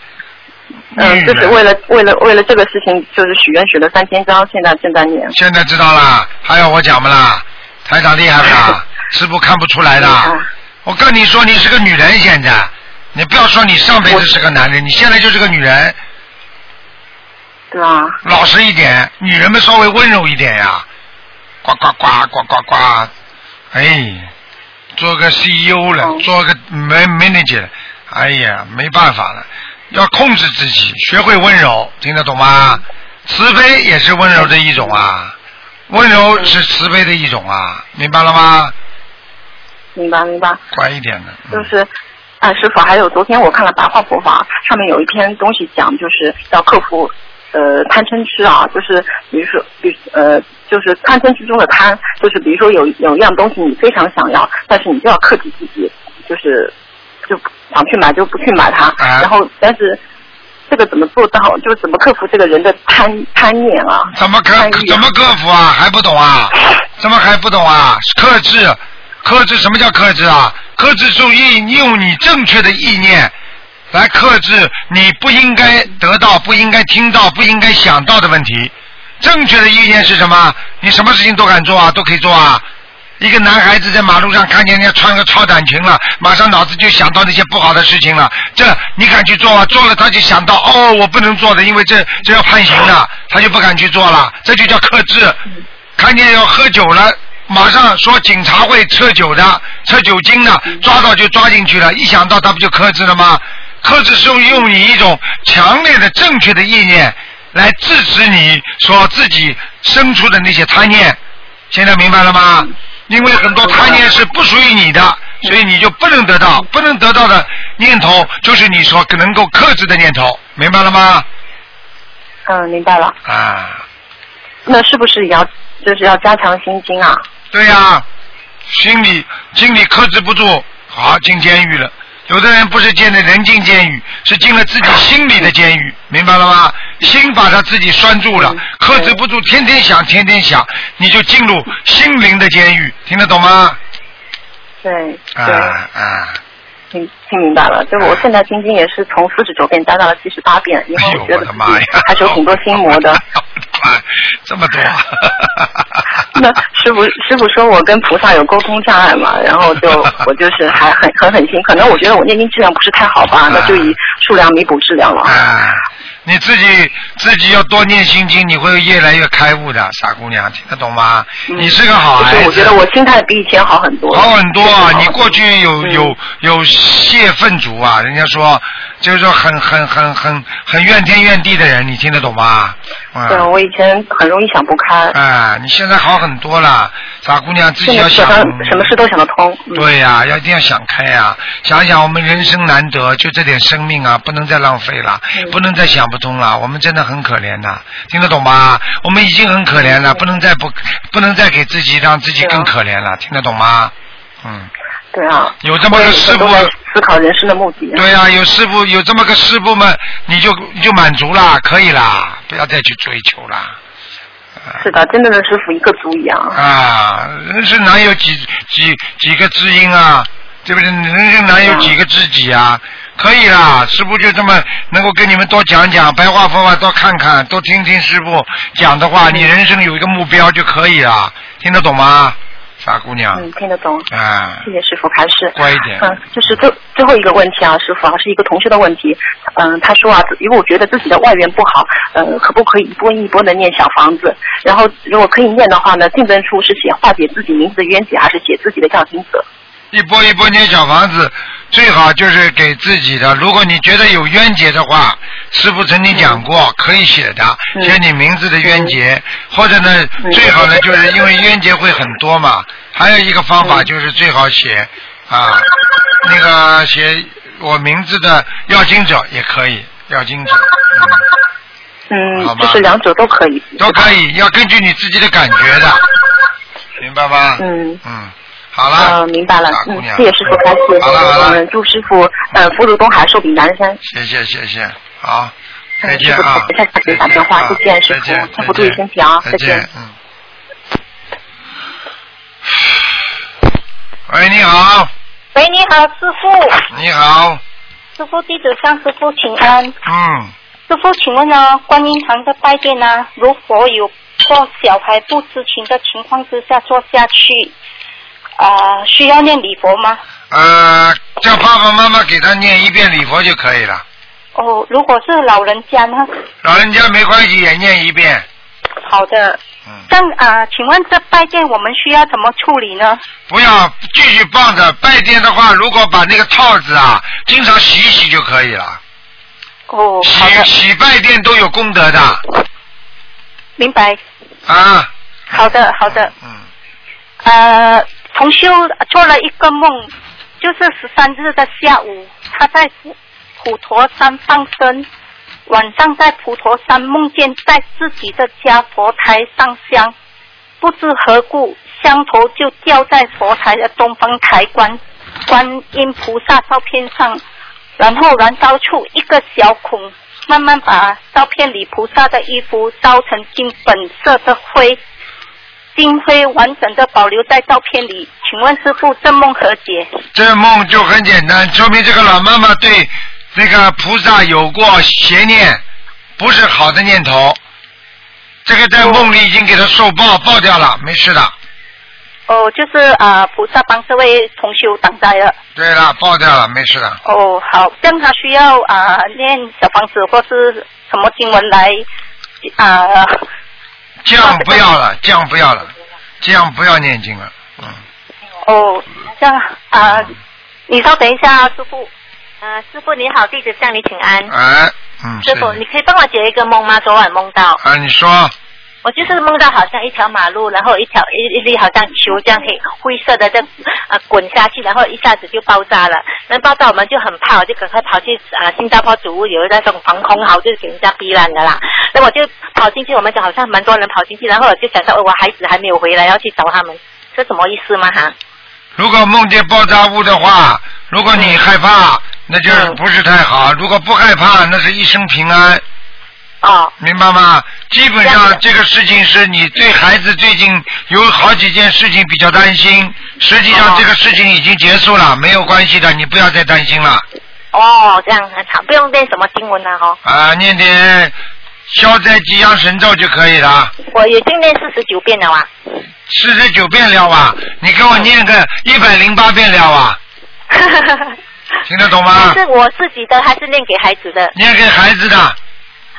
嗯，就是为了为了为了这个事情，就是许愿许了三千张，现在正在念。现在知道啦，还要我讲不啦？台长厉害不啦？<laughs> 师傅看不出来的，我跟你说，你是个女人，现在，你不要说你上辈子是个男人，你现在就是个女人。对啊。老实一点，女人们稍微温柔一点呀，呱呱呱呱呱呱，哎，做个 CEO 了，做个 man manager，哎呀，没办法了，要控制自己，学会温柔，听得懂吗？慈悲也是温柔的一种啊，温柔是慈悲的一种啊，明白了吗？明白明白。乖一点的。就是，啊，师傅，还有昨天我看了《白话佛法》，上面有一篇东西讲，就是要克服呃贪嗔痴啊，就是比如说，比呃，就是贪嗔痴中的贪，就是比如说有有一样东西你非常想要，但是你就要克制自己，就是就想去买就不去买它，然后但是。这个怎么做到？就是怎么克服这个人的贪贪念啊？怎么克怎么克服啊？还不懂啊？怎么还不懂啊？克制，克制什么叫克制啊？克制注意你用你正确的意念来克制你不应该得到、不应该听到、不应该想到的问题。正确的意念是什么？你什么事情都敢做啊，都可以做啊。一个男孩子在马路上看见人家穿个超短裙了，马上脑子就想到那些不好的事情了。这你敢去做吗？做了他就想到哦，我不能做的，因为这这要判刑的，他就不敢去做了。这就叫克制。看见要喝酒了，马上说警察会测酒的，测酒精的，抓到就抓进去了。一想到他不就克制了吗？克制是用你一种强烈的正确的意念来制止你所自己生出的那些贪念。现在明白了吗？因为很多贪念是不属于你的，所以你就不能得到，不能得到的念头就是你所能够克制的念头，明白了吗？嗯，明白了。啊。那是不是也要就是要加强心经啊？对呀，心里心里克制不住，好进监狱了。有的人不是进了人进监狱，是进了自己心里的监狱，明白了吗？心把他自己拴住了，克制不住，天天想，天天想，你就进入心灵的监狱，听得懂吗？对，对，啊。听听明白了，就我现在听经也是从四十九遍加到了七十八遍，因为我觉得还是有挺多心魔的。<laughs> 这么多。<laughs> 那师傅师傅说我跟菩萨有沟通障碍嘛，然后就 <laughs> 我就是还很很狠心，可能我觉得我念经质量不是太好吧，那就以数量弥补质量了。你自己自己要多念心经，你会越来越开悟的，傻姑娘，听得懂吗？你是个好孩子。我觉得我心态比以前好很多。好很多啊！你过去有有有泄愤族啊，人家说就是说很很很很很怨天怨地的人，你听得懂吗？对，我以前很容易想不开。哎，你现在好很多了，傻姑娘自己要想。什么事都想得通。对呀，要一定要想开呀！想想我们人生难得，就这点生命啊，不能再浪费了，不能再想不。通了，我们真的很可怜呐，听得懂吗？我们已经很可怜了，不能再不，不能再给自己让自己更可怜了，听得懂吗？嗯。对啊。有这么个师傅。思考人生的目的。对啊，有师傅有这么个师傅们，你就你就满足了，可以啦，不要再去追求啦。是的，真正的师傅一个足矣啊。啊，人生哪有几几几个知音啊？对不对？人生哪有几个知己啊？可以啦，师傅就这么能够跟你们多讲讲白话佛法，多看看，多听听师傅讲的话，你人生有一个目标就可以了，听得懂吗，傻姑娘？嗯，听得懂。啊，谢谢师傅开示。乖一点。嗯，就是最最后一个问题啊，师傅啊，是一个同学的问题。嗯，他说啊，如果我觉得自己的外缘不好，嗯，可不可以一波一波的念小房子？然后如果可以念的话呢，进分处是写化解自己名字的冤结，还是写自己的叫经者？一波一波念小房子，最好就是给自己的。如果你觉得有冤结的话，师傅曾经讲过，可以写的，写你名字的冤结，或者呢，最好呢，就是因为冤结会很多嘛。还有一个方法就是最好写啊，那个写我名字的要经者也可以，要经者。嗯，就是两者都可以。都可以，要根据你自己的感觉的，明白吗？嗯嗯。好了，嗯，明白了，嗯，谢谢师傅开示，好了好了，嗯，祝师傅呃福如东海，寿比南山。谢谢谢谢，好，再见啊，再给打电话，再见师傅，师傅注意身体啊，再见。嗯。喂，你好。喂，你好，师傅。你好。师傅，弟子向师傅请安。嗯。师傅，请问呢，观音堂的拜殿呢，如果有或小孩不知情的情况之下做下去？啊，需要念礼佛吗？呃，叫爸爸妈妈给他念一遍礼佛就可以了。哦，如果是老人家呢？老人家没关系，也念一遍。好的。嗯。但啊，请问这拜殿我们需要怎么处理呢？不要继续放着，拜殿的话，如果把那个套子啊，经常洗一洗就可以了。哦，洗洗拜殿都有功德的。明白。啊。好的，好的。嗯。呃，同修做了一个梦，就是十三日的下午，他在普陀山放生，晚上在普陀山梦见在自己的家佛台上香，不知何故香头就掉在佛台的东方台观观音菩萨照片上，然后燃烧出一个小孔，慢慢把照片里菩萨的衣服烧成金粉色的灰。金辉完整的保留在照片里，请问师傅，这梦何解？这梦就很简单，说明这个老妈妈对那个菩萨有过邪念，不是好的念头。这个在梦里已经给他受报，报掉了，没事的。哦，就是啊，菩萨帮这位同修挡灾了。对了，报掉了，没事的。哦，好，这样他需要啊念小房子或是什么经文来啊？样不要了，样不要了，这样不要念经了，嗯。哦，这样啊，你稍等一下，师傅。呃，师傅你好，弟子向你请安。哎，嗯。师傅，你可以帮我解一个梦吗？昨晚梦到。啊，你说。我就是梦到好像一条马路，然后一条一一粒好像球这样黑灰色的这啊滚下去，然后一下子就爆炸了。那爆炸我们就很怕，我就赶快跑去啊新加坡主屋有那种防空壕，就是给人家避难的啦。那我就跑进去，我们就好像蛮多人跑进去，然后我就想到我孩子还没有回来，要去找他们，这什么意思吗？哈？如果梦见爆炸物的话，如果你害怕，那就不是太好；如果不害怕，那是一生平安。哦，明白吗？基本上这个事情是你对孩子最近有好几件事情比较担心，实际上这个事情已经结束了，没有关系的，你不要再担心了。哦，这样很好，不用念什么经文了哈。啊，念点消灾吉祥神咒就可以了。我已经念四十九遍了啊。四十九遍了啊！你给我念个一百零八遍了啊！<laughs> 听得懂吗？是我自己的还是念给孩子的？念给孩子的。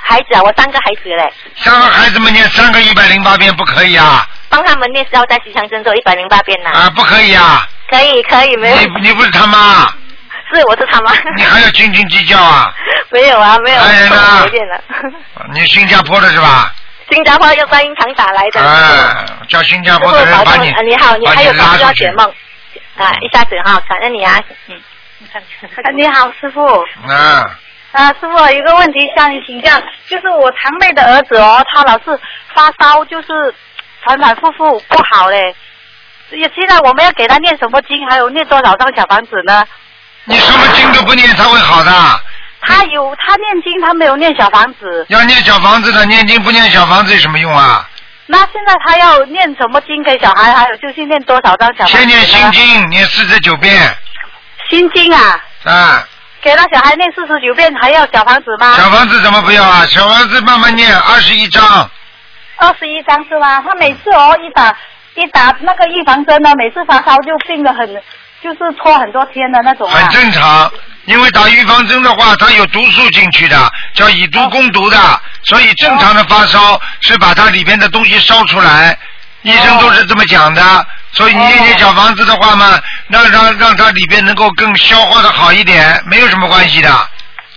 孩子啊，我三个孩子嘞。三个孩子们念三个一百零八遍不可以啊？帮他们念消灾吉祥神咒一百零八遍呢。啊，不可以啊。可以可以，没有。你你不是他妈？是，我是他妈。你还要斤斤计较啊？<laughs> 没有啊，没有。爱人呢？<laughs> 你新加坡的是吧？新加坡用观音堂打来的。哎，叫新加坡的人把你你好，你还有需要解梦啊？一下子哈，感恩你啊，嗯。你好，师傅。啊。啊，师傅，有个问题向你请教，就是我堂妹的儿子哦，他老是发烧，就是反反复复不好嘞。也现在我们要给他念什么经，还有念多少张小房子呢？你什么经都不念，他会好的。他有他念经，他没有念小房子。要念小房子的，念经不念小房子有什么用啊？那现在他要念什么经给小孩？还有就是念多少张小房子？先念心经，念四十九遍。心经啊。啊。给了小孩念四十九遍，还要小房子吗？小房子怎么不要啊？小房子慢慢念，二十一章。二十一章是吗？他每次哦一打一打那个预防针呢，每次发烧就病得很，就是拖很多天的那种。很正常，因为打预防针的话，它有毒素进去的，叫以毒攻毒的，所以正常的发烧是把它里边的东西烧出来，医生都是这么讲的。所以你念念小房子的话嘛，让让让它里边能够更消化的好一点，没有什么关系的。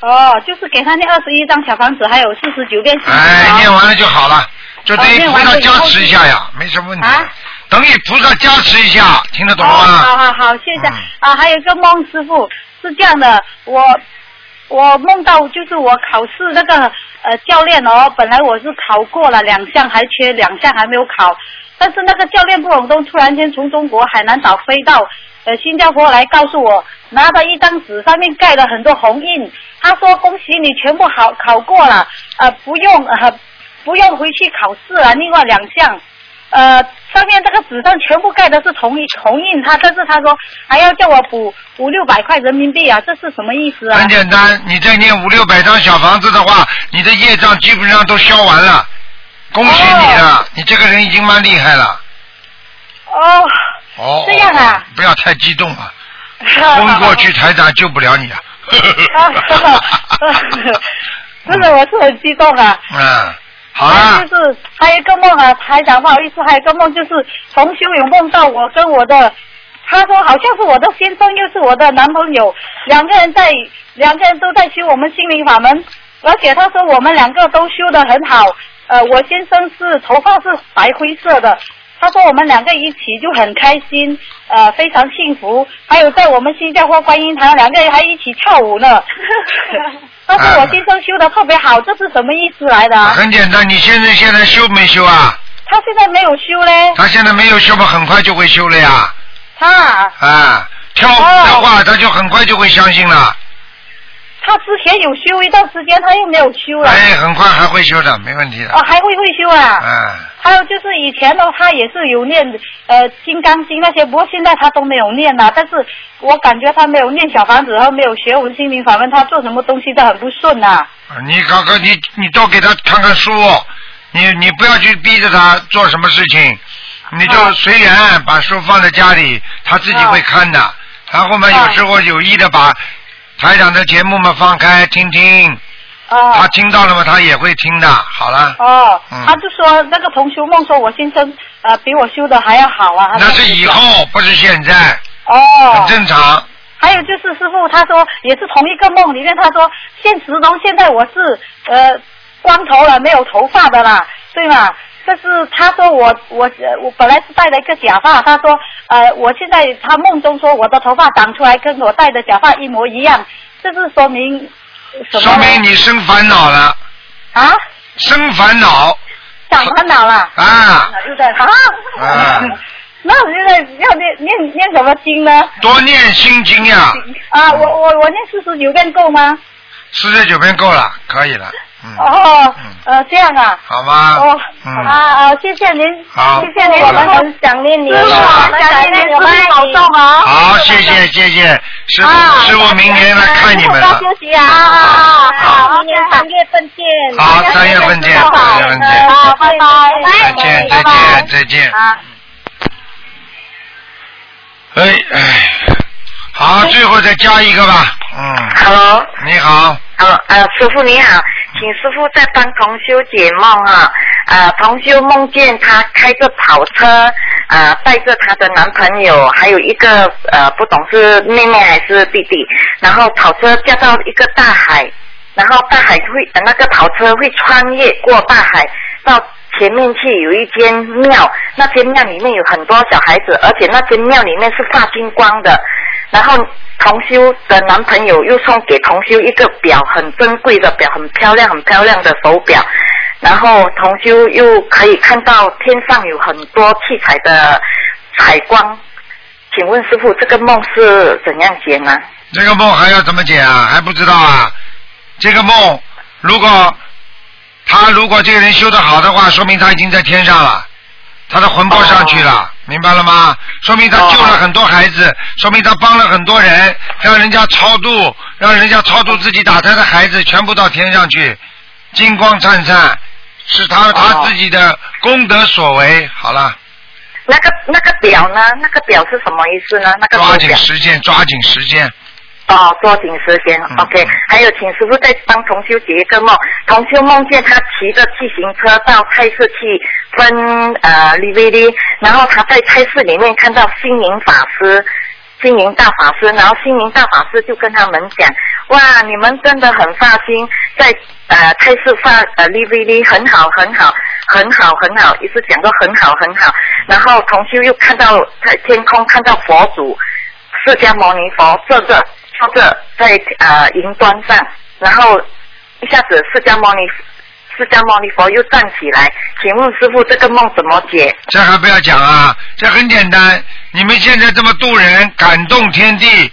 哦，就是给他念二十一张小房子，还有四十九遍。哎，念完了就好了，就等于菩萨加持一下呀，没什么问题。啊。等于菩萨加持一下，听得懂吗？好好好，谢谢。啊，还有一个梦师傅是这样的，我我梦到就是我考试那个呃教练哦，本来我是考过了两项，还缺两项还没有考。但是那个教练不懂东，突然间从中国海南岛飞到呃新加坡来，告诉我拿到一张纸，上面盖了很多红印。他说：“恭喜你全部考考过了，呃，不用呃不用回去考试了。另外两项，呃，上面这个纸上全部盖的是同一红印。他但是他说还要叫我补五六百块人民币啊，这是什么意思啊？”很简单，你再念五六百张小房子的话，你的业障基本上都消完了。恭喜你了，你这个人已经蛮厉害了。哦。哦。这样啊。不要太激动啊！<laughs> 昏过去，台长救不了你啊。<laughs> 真的，我是很激动啊。嗯。好啊。就是还有一个梦啊，台长不好意思，还有一个梦就是从修有梦到我跟我的，他说好像是我的先生又是我的男朋友，两个人在两个人都在修我们心灵法门。而且他说我们两个都修得很好，呃，我先生是头发是白灰色的。他说我们两个一起就很开心，呃，非常幸福。还有在我们新加坡观音堂，两个人还一起跳舞呢。<laughs> 他说我先生修的特别好，这是什么意思来的？很简单，你先生现在修没修啊？他现在没有修嘞。他现在没有修嘛，很快就会修了呀。他啊，跳舞的话，他就很快就会相信了。他之前有修一段时间，他又没有修了。哎，很快还会修的，没问题的。哦，还会会修啊。嗯。还有就是以前的他也是有念呃《金刚经》那些，不过现在他都没有念了。但是我感觉他没有念小房子，然后没有学我们心灵法门，他做什么东西都很不顺呐。你刚刚你你多给他看看书，你你不要去逼着他做什么事情，你就随缘把书放在家里，他自己会看的。然后嘛，有时候有意的把。台长的节目嘛，放开听听。哦。他听到了吗？他也会听的。好了。哦。嗯。他就说那个同修梦说，我先生呃比我修的还要好啊。那是以后，不是现在。哦。很正常。还有就是师傅，他说也是同一个梦里面，他说现实中现在我是呃光头了，没有头发的啦，对吗？这是他说我我我本来是戴了一个假发，他说呃我现在他梦中说我的头发长出来跟我戴的假发一模一样，这是说明什么？说明你生烦恼了。啊？生烦恼。长烦恼了。啊。是的啊。啊。<laughs> 那我现在要念念念什么经呢？多念心经呀。啊，我我我念四十九遍够吗？四十九遍够了，可以了。哦，呃，这样啊，好吗？哦，啊啊，谢谢您，谢谢您，我们很想念您，我们，想念您，我们保重啊。好，谢谢谢谢，师傅师傅明年来看你们了。休息啊啊好，明年三月份见。好，三月份见，三月份见。好，拜拜。再见再见再见。哎哎，好，最后再加一个吧，嗯。Hello。你好。呃呃，师傅你好，请师傅再帮同修解梦啊。呃，同修梦见她开着跑车，呃，带着她的男朋友，还有一个呃，不懂是妹妹还是弟弟，然后跑车驾到一个大海，然后大海会、那个跑车会穿越过大海到前面去有一间庙，那间庙里面有很多小孩子，而且那间庙里面是发金光的。然后同修的男朋友又送给同修一个表，很珍贵的表，很漂亮、很漂亮的手表。然后同修又可以看到天上有很多七彩的彩光。请问师傅，这个梦是怎样解呢？这个梦还要怎么解啊？还不知道啊？这个梦，如果他如果这个人修得好的话，说明他已经在天上了。他的魂魄上去了，明白了吗？说明他救了很多孩子，说明他帮了很多人，让人家超度，让人家超度自己打胎的孩子全部到天上去，金光灿灿，是他他自己的功德所为。好了。那个那个表呢？那个表是什么意思呢？那个抓紧时间，抓紧时间。哦，抓紧时间，OK。还有，请师傅再帮同修解一个梦。同修梦见他骑着自行车到菜市去分呃 DVD，然后他在菜市里面看到心灵法师、心灵大法师，然后心灵大法师就跟他们讲：哇，你们真的很发心，在呃泰市发呃 DVD 很好很好很好很好，一直讲到很好很好。然后同修又看到在天空看到佛祖释迦牟尼佛坐着。坐着在呃云端上，然后一下子释迦牟尼释迦牟尼佛又站起来，请问师傅这个梦怎么解？这还不要讲啊，这很简单，你们现在这么渡人，感动天地，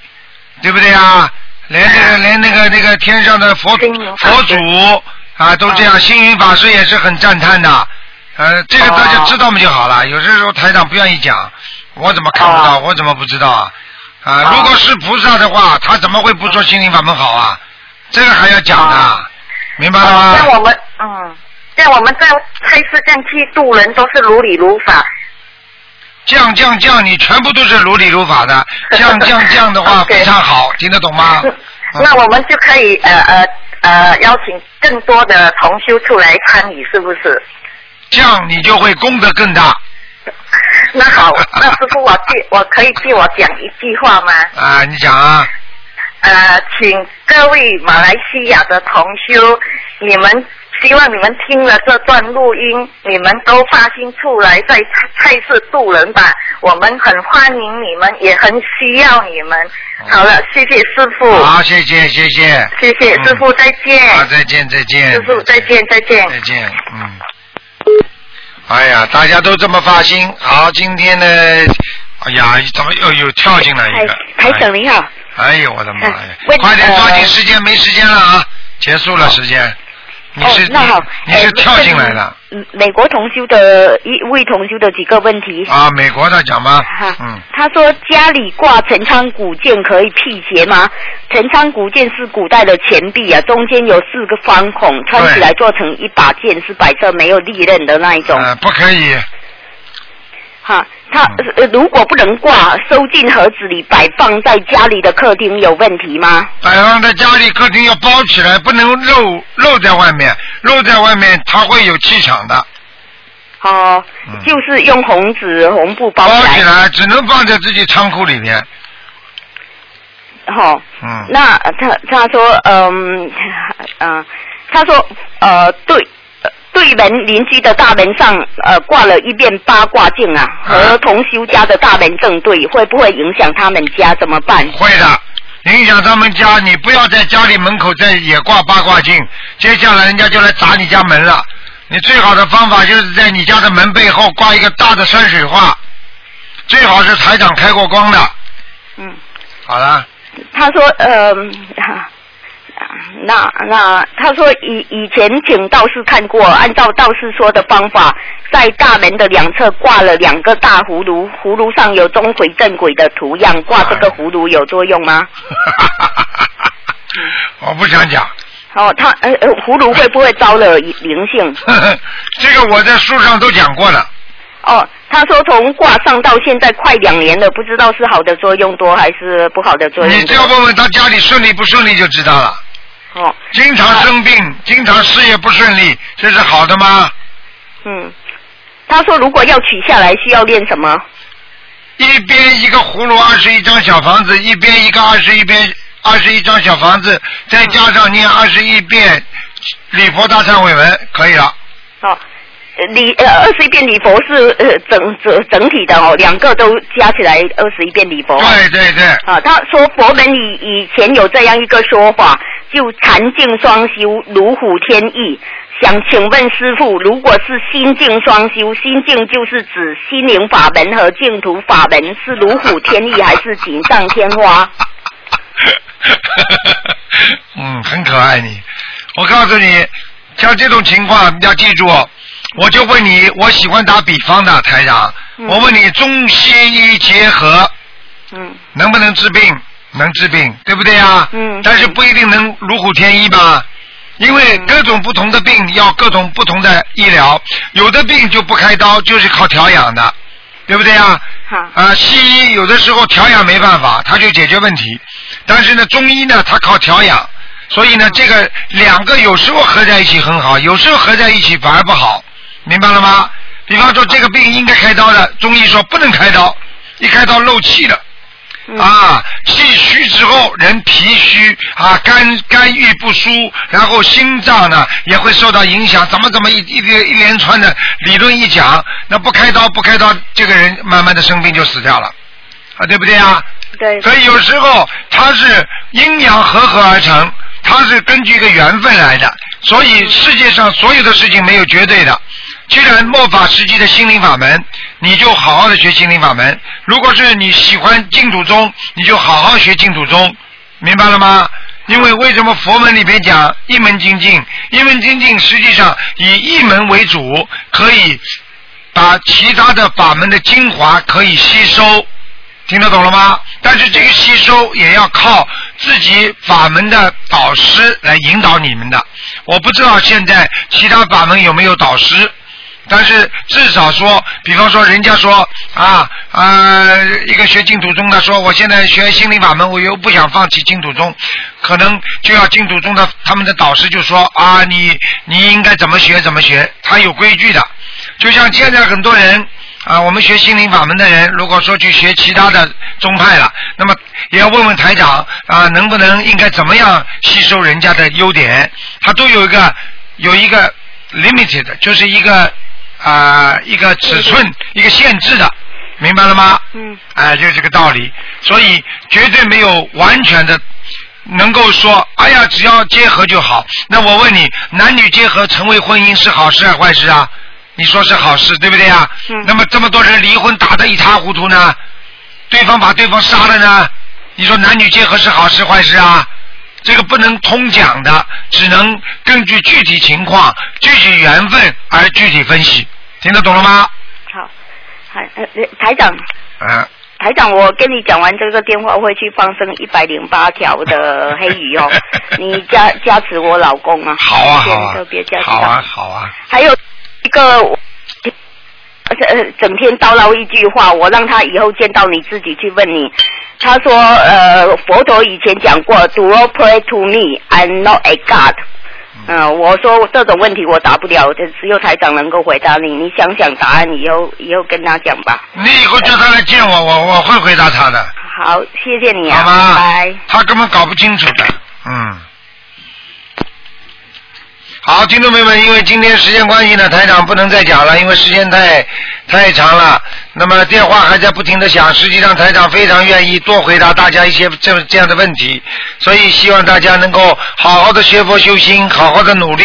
对不对啊？连那个连那个那个天上的佛佛祖啊都这样，星云法师也是很赞叹的，呃，这个大家知道嘛就好了。有些时候台长不愿意讲，我怎么看不到？我怎么不知道啊？啊，如果是菩萨的话，他怎么会不说心灵法门好啊？这个还要讲的，明白了吗？像我们，嗯，像我们在开示降去度人，都是如理如法。降降降，你全部都是如理如法的。<laughs> 降降降的话非常好，听得懂吗？<laughs> 那我们就可以呃呃呃邀请更多的同修出来参与，是不是？降你就会功德更大。<laughs> 那好，那师傅，我替我可以替我讲一句话吗？啊，你讲啊。呃，请各位马来西亚的同修，你们希望你们听了这段录音，你们都发心出来在菜市渡人吧。我们很欢迎你们，也很需要你们。好了，谢谢师傅。好，谢谢，谢谢。谢谢师傅，再见。好，再见，再见。师傅，再见，再见。再见，嗯。哎呀，大家都这么发心。好，今天呢，哎呀，怎么又又跳进来一个？台长您好。哎呦，我的妈呀！快点抓紧时间，没时间了啊！结束了时间。你是那好，你是跳进来的。美国同修的一位同修的几个问题。啊，美国的讲吧。嗯。他说家里挂陈仓古剑可以辟邪吗？陈仓古剑是古代的钱币啊，中间有四个方孔，穿起来做成一把剑，是白色没有利刃的那一种。呃，不可以。哈，他呃如果不能挂，收进盒子里摆放在家里的客厅有问题吗？摆放在家里客厅要包起来，不能露露在外面，露在外面它会有气场的。哦，就是用红纸红布包起来，只能放在自己仓库里面。好，嗯，那他他说嗯嗯，他说呃对。对门邻居的大门上，呃，挂了一面八卦镜啊，和同修家的大门正对，会不会影响他们家？怎么办？会的，影响他们家。你不要在家里门口再也挂八卦镜，接下来人家就来砸你家门了。你最好的方法就是在你家的门背后挂一个大的山水画，最好是台长开过光的。嗯。好了。他说，呃。那那他说以以前请道士看过，按照道士说的方法，在大门的两侧挂了两个大葫芦，葫芦上有钟馗镇鬼的图样，挂这个葫芦有作用吗？<laughs> 我不想讲。哦，他呃呃，葫芦会不会招了灵性？<laughs> 这个我在书上都讲过了。哦，他说从挂上到现在快两年了，不知道是好的作用多还是不好的作用。你只要问问他家里顺利不顺利就知道了。哦，经常生病，经常事业不顺利，这是好的吗？嗯，他说如果要取下来，需要练什么？一边一个葫芦，二十一张小房子；一边一个二十一边二十一张小房子，再加上念二十一遍礼佛大忏悔文，可以了。好。礼呃二十一遍礼佛是呃整整整体的哦，两个都加起来二十一遍礼佛。对对对。啊，他说佛门以以前有这样一个说法，就禅净双修，如虎添翼。想请问师傅，如果是心境双修，心境就是指心灵法门和净土法门，是如虎添翼还是锦上添花？<laughs> 嗯，很可爱你。我告诉你，像这种情况你要记住。我就问你，我喜欢打比方的台长，我问你中西医结合，嗯，能不能治病？能治病，对不对呀？嗯。但是不一定能如虎添翼吧？因为各种不同的病要各种不同的医疗，有的病就不开刀，就是靠调养的，对不对呀？好。啊，西医有的时候调养没办法，他就解决问题，但是呢，中医呢，他靠调养，所以呢，这个两个有时候合在一起很好，有时候合在一起反而不好。明白了吗？比方说这个病应该开刀的，中医说不能开刀，一开刀漏气了，啊，气虚之后人脾虚啊，肝肝郁不舒，然后心脏呢也会受到影响，怎么怎么一一连一连串的理论一讲，那不开刀不开刀，这个人慢慢的生病就死掉了，啊，对不对啊？对。所以有时候它是阴阳合合而成，它是根据一个缘分来的，所以世界上所有的事情没有绝对的。既然末法时期的心灵法门，你就好好的学心灵法门。如果是你喜欢净土宗，你就好好学净土宗，明白了吗？因为为什么佛门里边讲一门精进？一门精进实际上以一门为主，可以把其他的法门的精华可以吸收，听得懂了吗？但是这个吸收也要靠自己法门的导师来引导你们的。我不知道现在其他法门有没有导师。但是至少说，比方说，人家说啊啊，一个学净土宗的说，我现在学心灵法门，我又不想放弃净土宗，可能就要净土宗的他们的导师就说啊，你你应该怎么学怎么学，他有规矩的。就像现在很多人啊，我们学心灵法门的人，如果说去学其他的宗派了，那么也要问问台长啊，能不能应该怎么样吸收人家的优点，他都有一个。有一个 limited，就是一个啊一个尺寸一个限制的，明白了吗？嗯。哎，就这个道理，所以绝对没有完全的能够说，哎呀，只要结合就好。那我问你，男女结合成为婚姻是好事还是坏事啊？你说是好事，对不对啊？嗯。那么这么多人离婚打得一塌糊涂呢？对方把对方杀了呢？你说男女结合是好事坏事啊？这个不能通讲的，只能根据具体情况、具体缘分而具体分析，听得懂了吗？好，台呃台长。嗯。台长，我跟你讲完这个电话，会去放生一百零八条的黑鱼哦。<laughs> 你加加持我老公啊。好啊好啊。特别加持。好啊好啊。还有一个。呃，整天叨唠一句话，我让他以后见到你自己去问你。他说，呃，佛陀以前讲过，Do not pray to me, I'm not a god。嗯，我说这种问题我答不了，只有台长能够回答你。你想想答案，以后以后跟他讲吧。你以后叫他来见我，我我会回答他的。好，谢谢你啊，拜拜。他根本搞不清楚的，嗯。好，听众朋友们，因为今天时间关系呢，台长不能再讲了，因为时间太太长了。那么电话还在不停的响，实际上台长非常愿意多回答大家一些这这样的问题，所以希望大家能够好好的学佛修心，好好的努力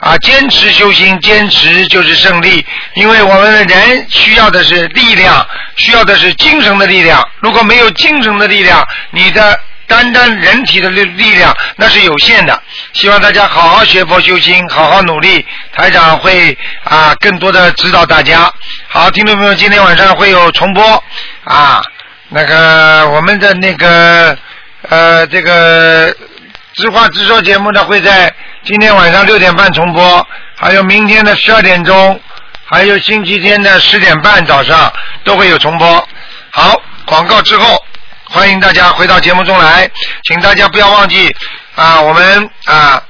啊，坚持修心，坚持就是胜利。因为我们的人需要的是力量，需要的是精神的力量。如果没有精神的力量，你的。单单人体的力力量那是有限的，希望大家好好学佛修心，好好努力。台长会啊更多的指导大家。好，听众朋友，今天晚上会有重播啊，那个我们的那个呃这个知话直说节目呢会在今天晚上六点半重播，还有明天的十二点钟，还有星期天的十点半早上都会有重播。好，广告之后。欢迎大家回到节目中来，请大家不要忘记啊，我们啊。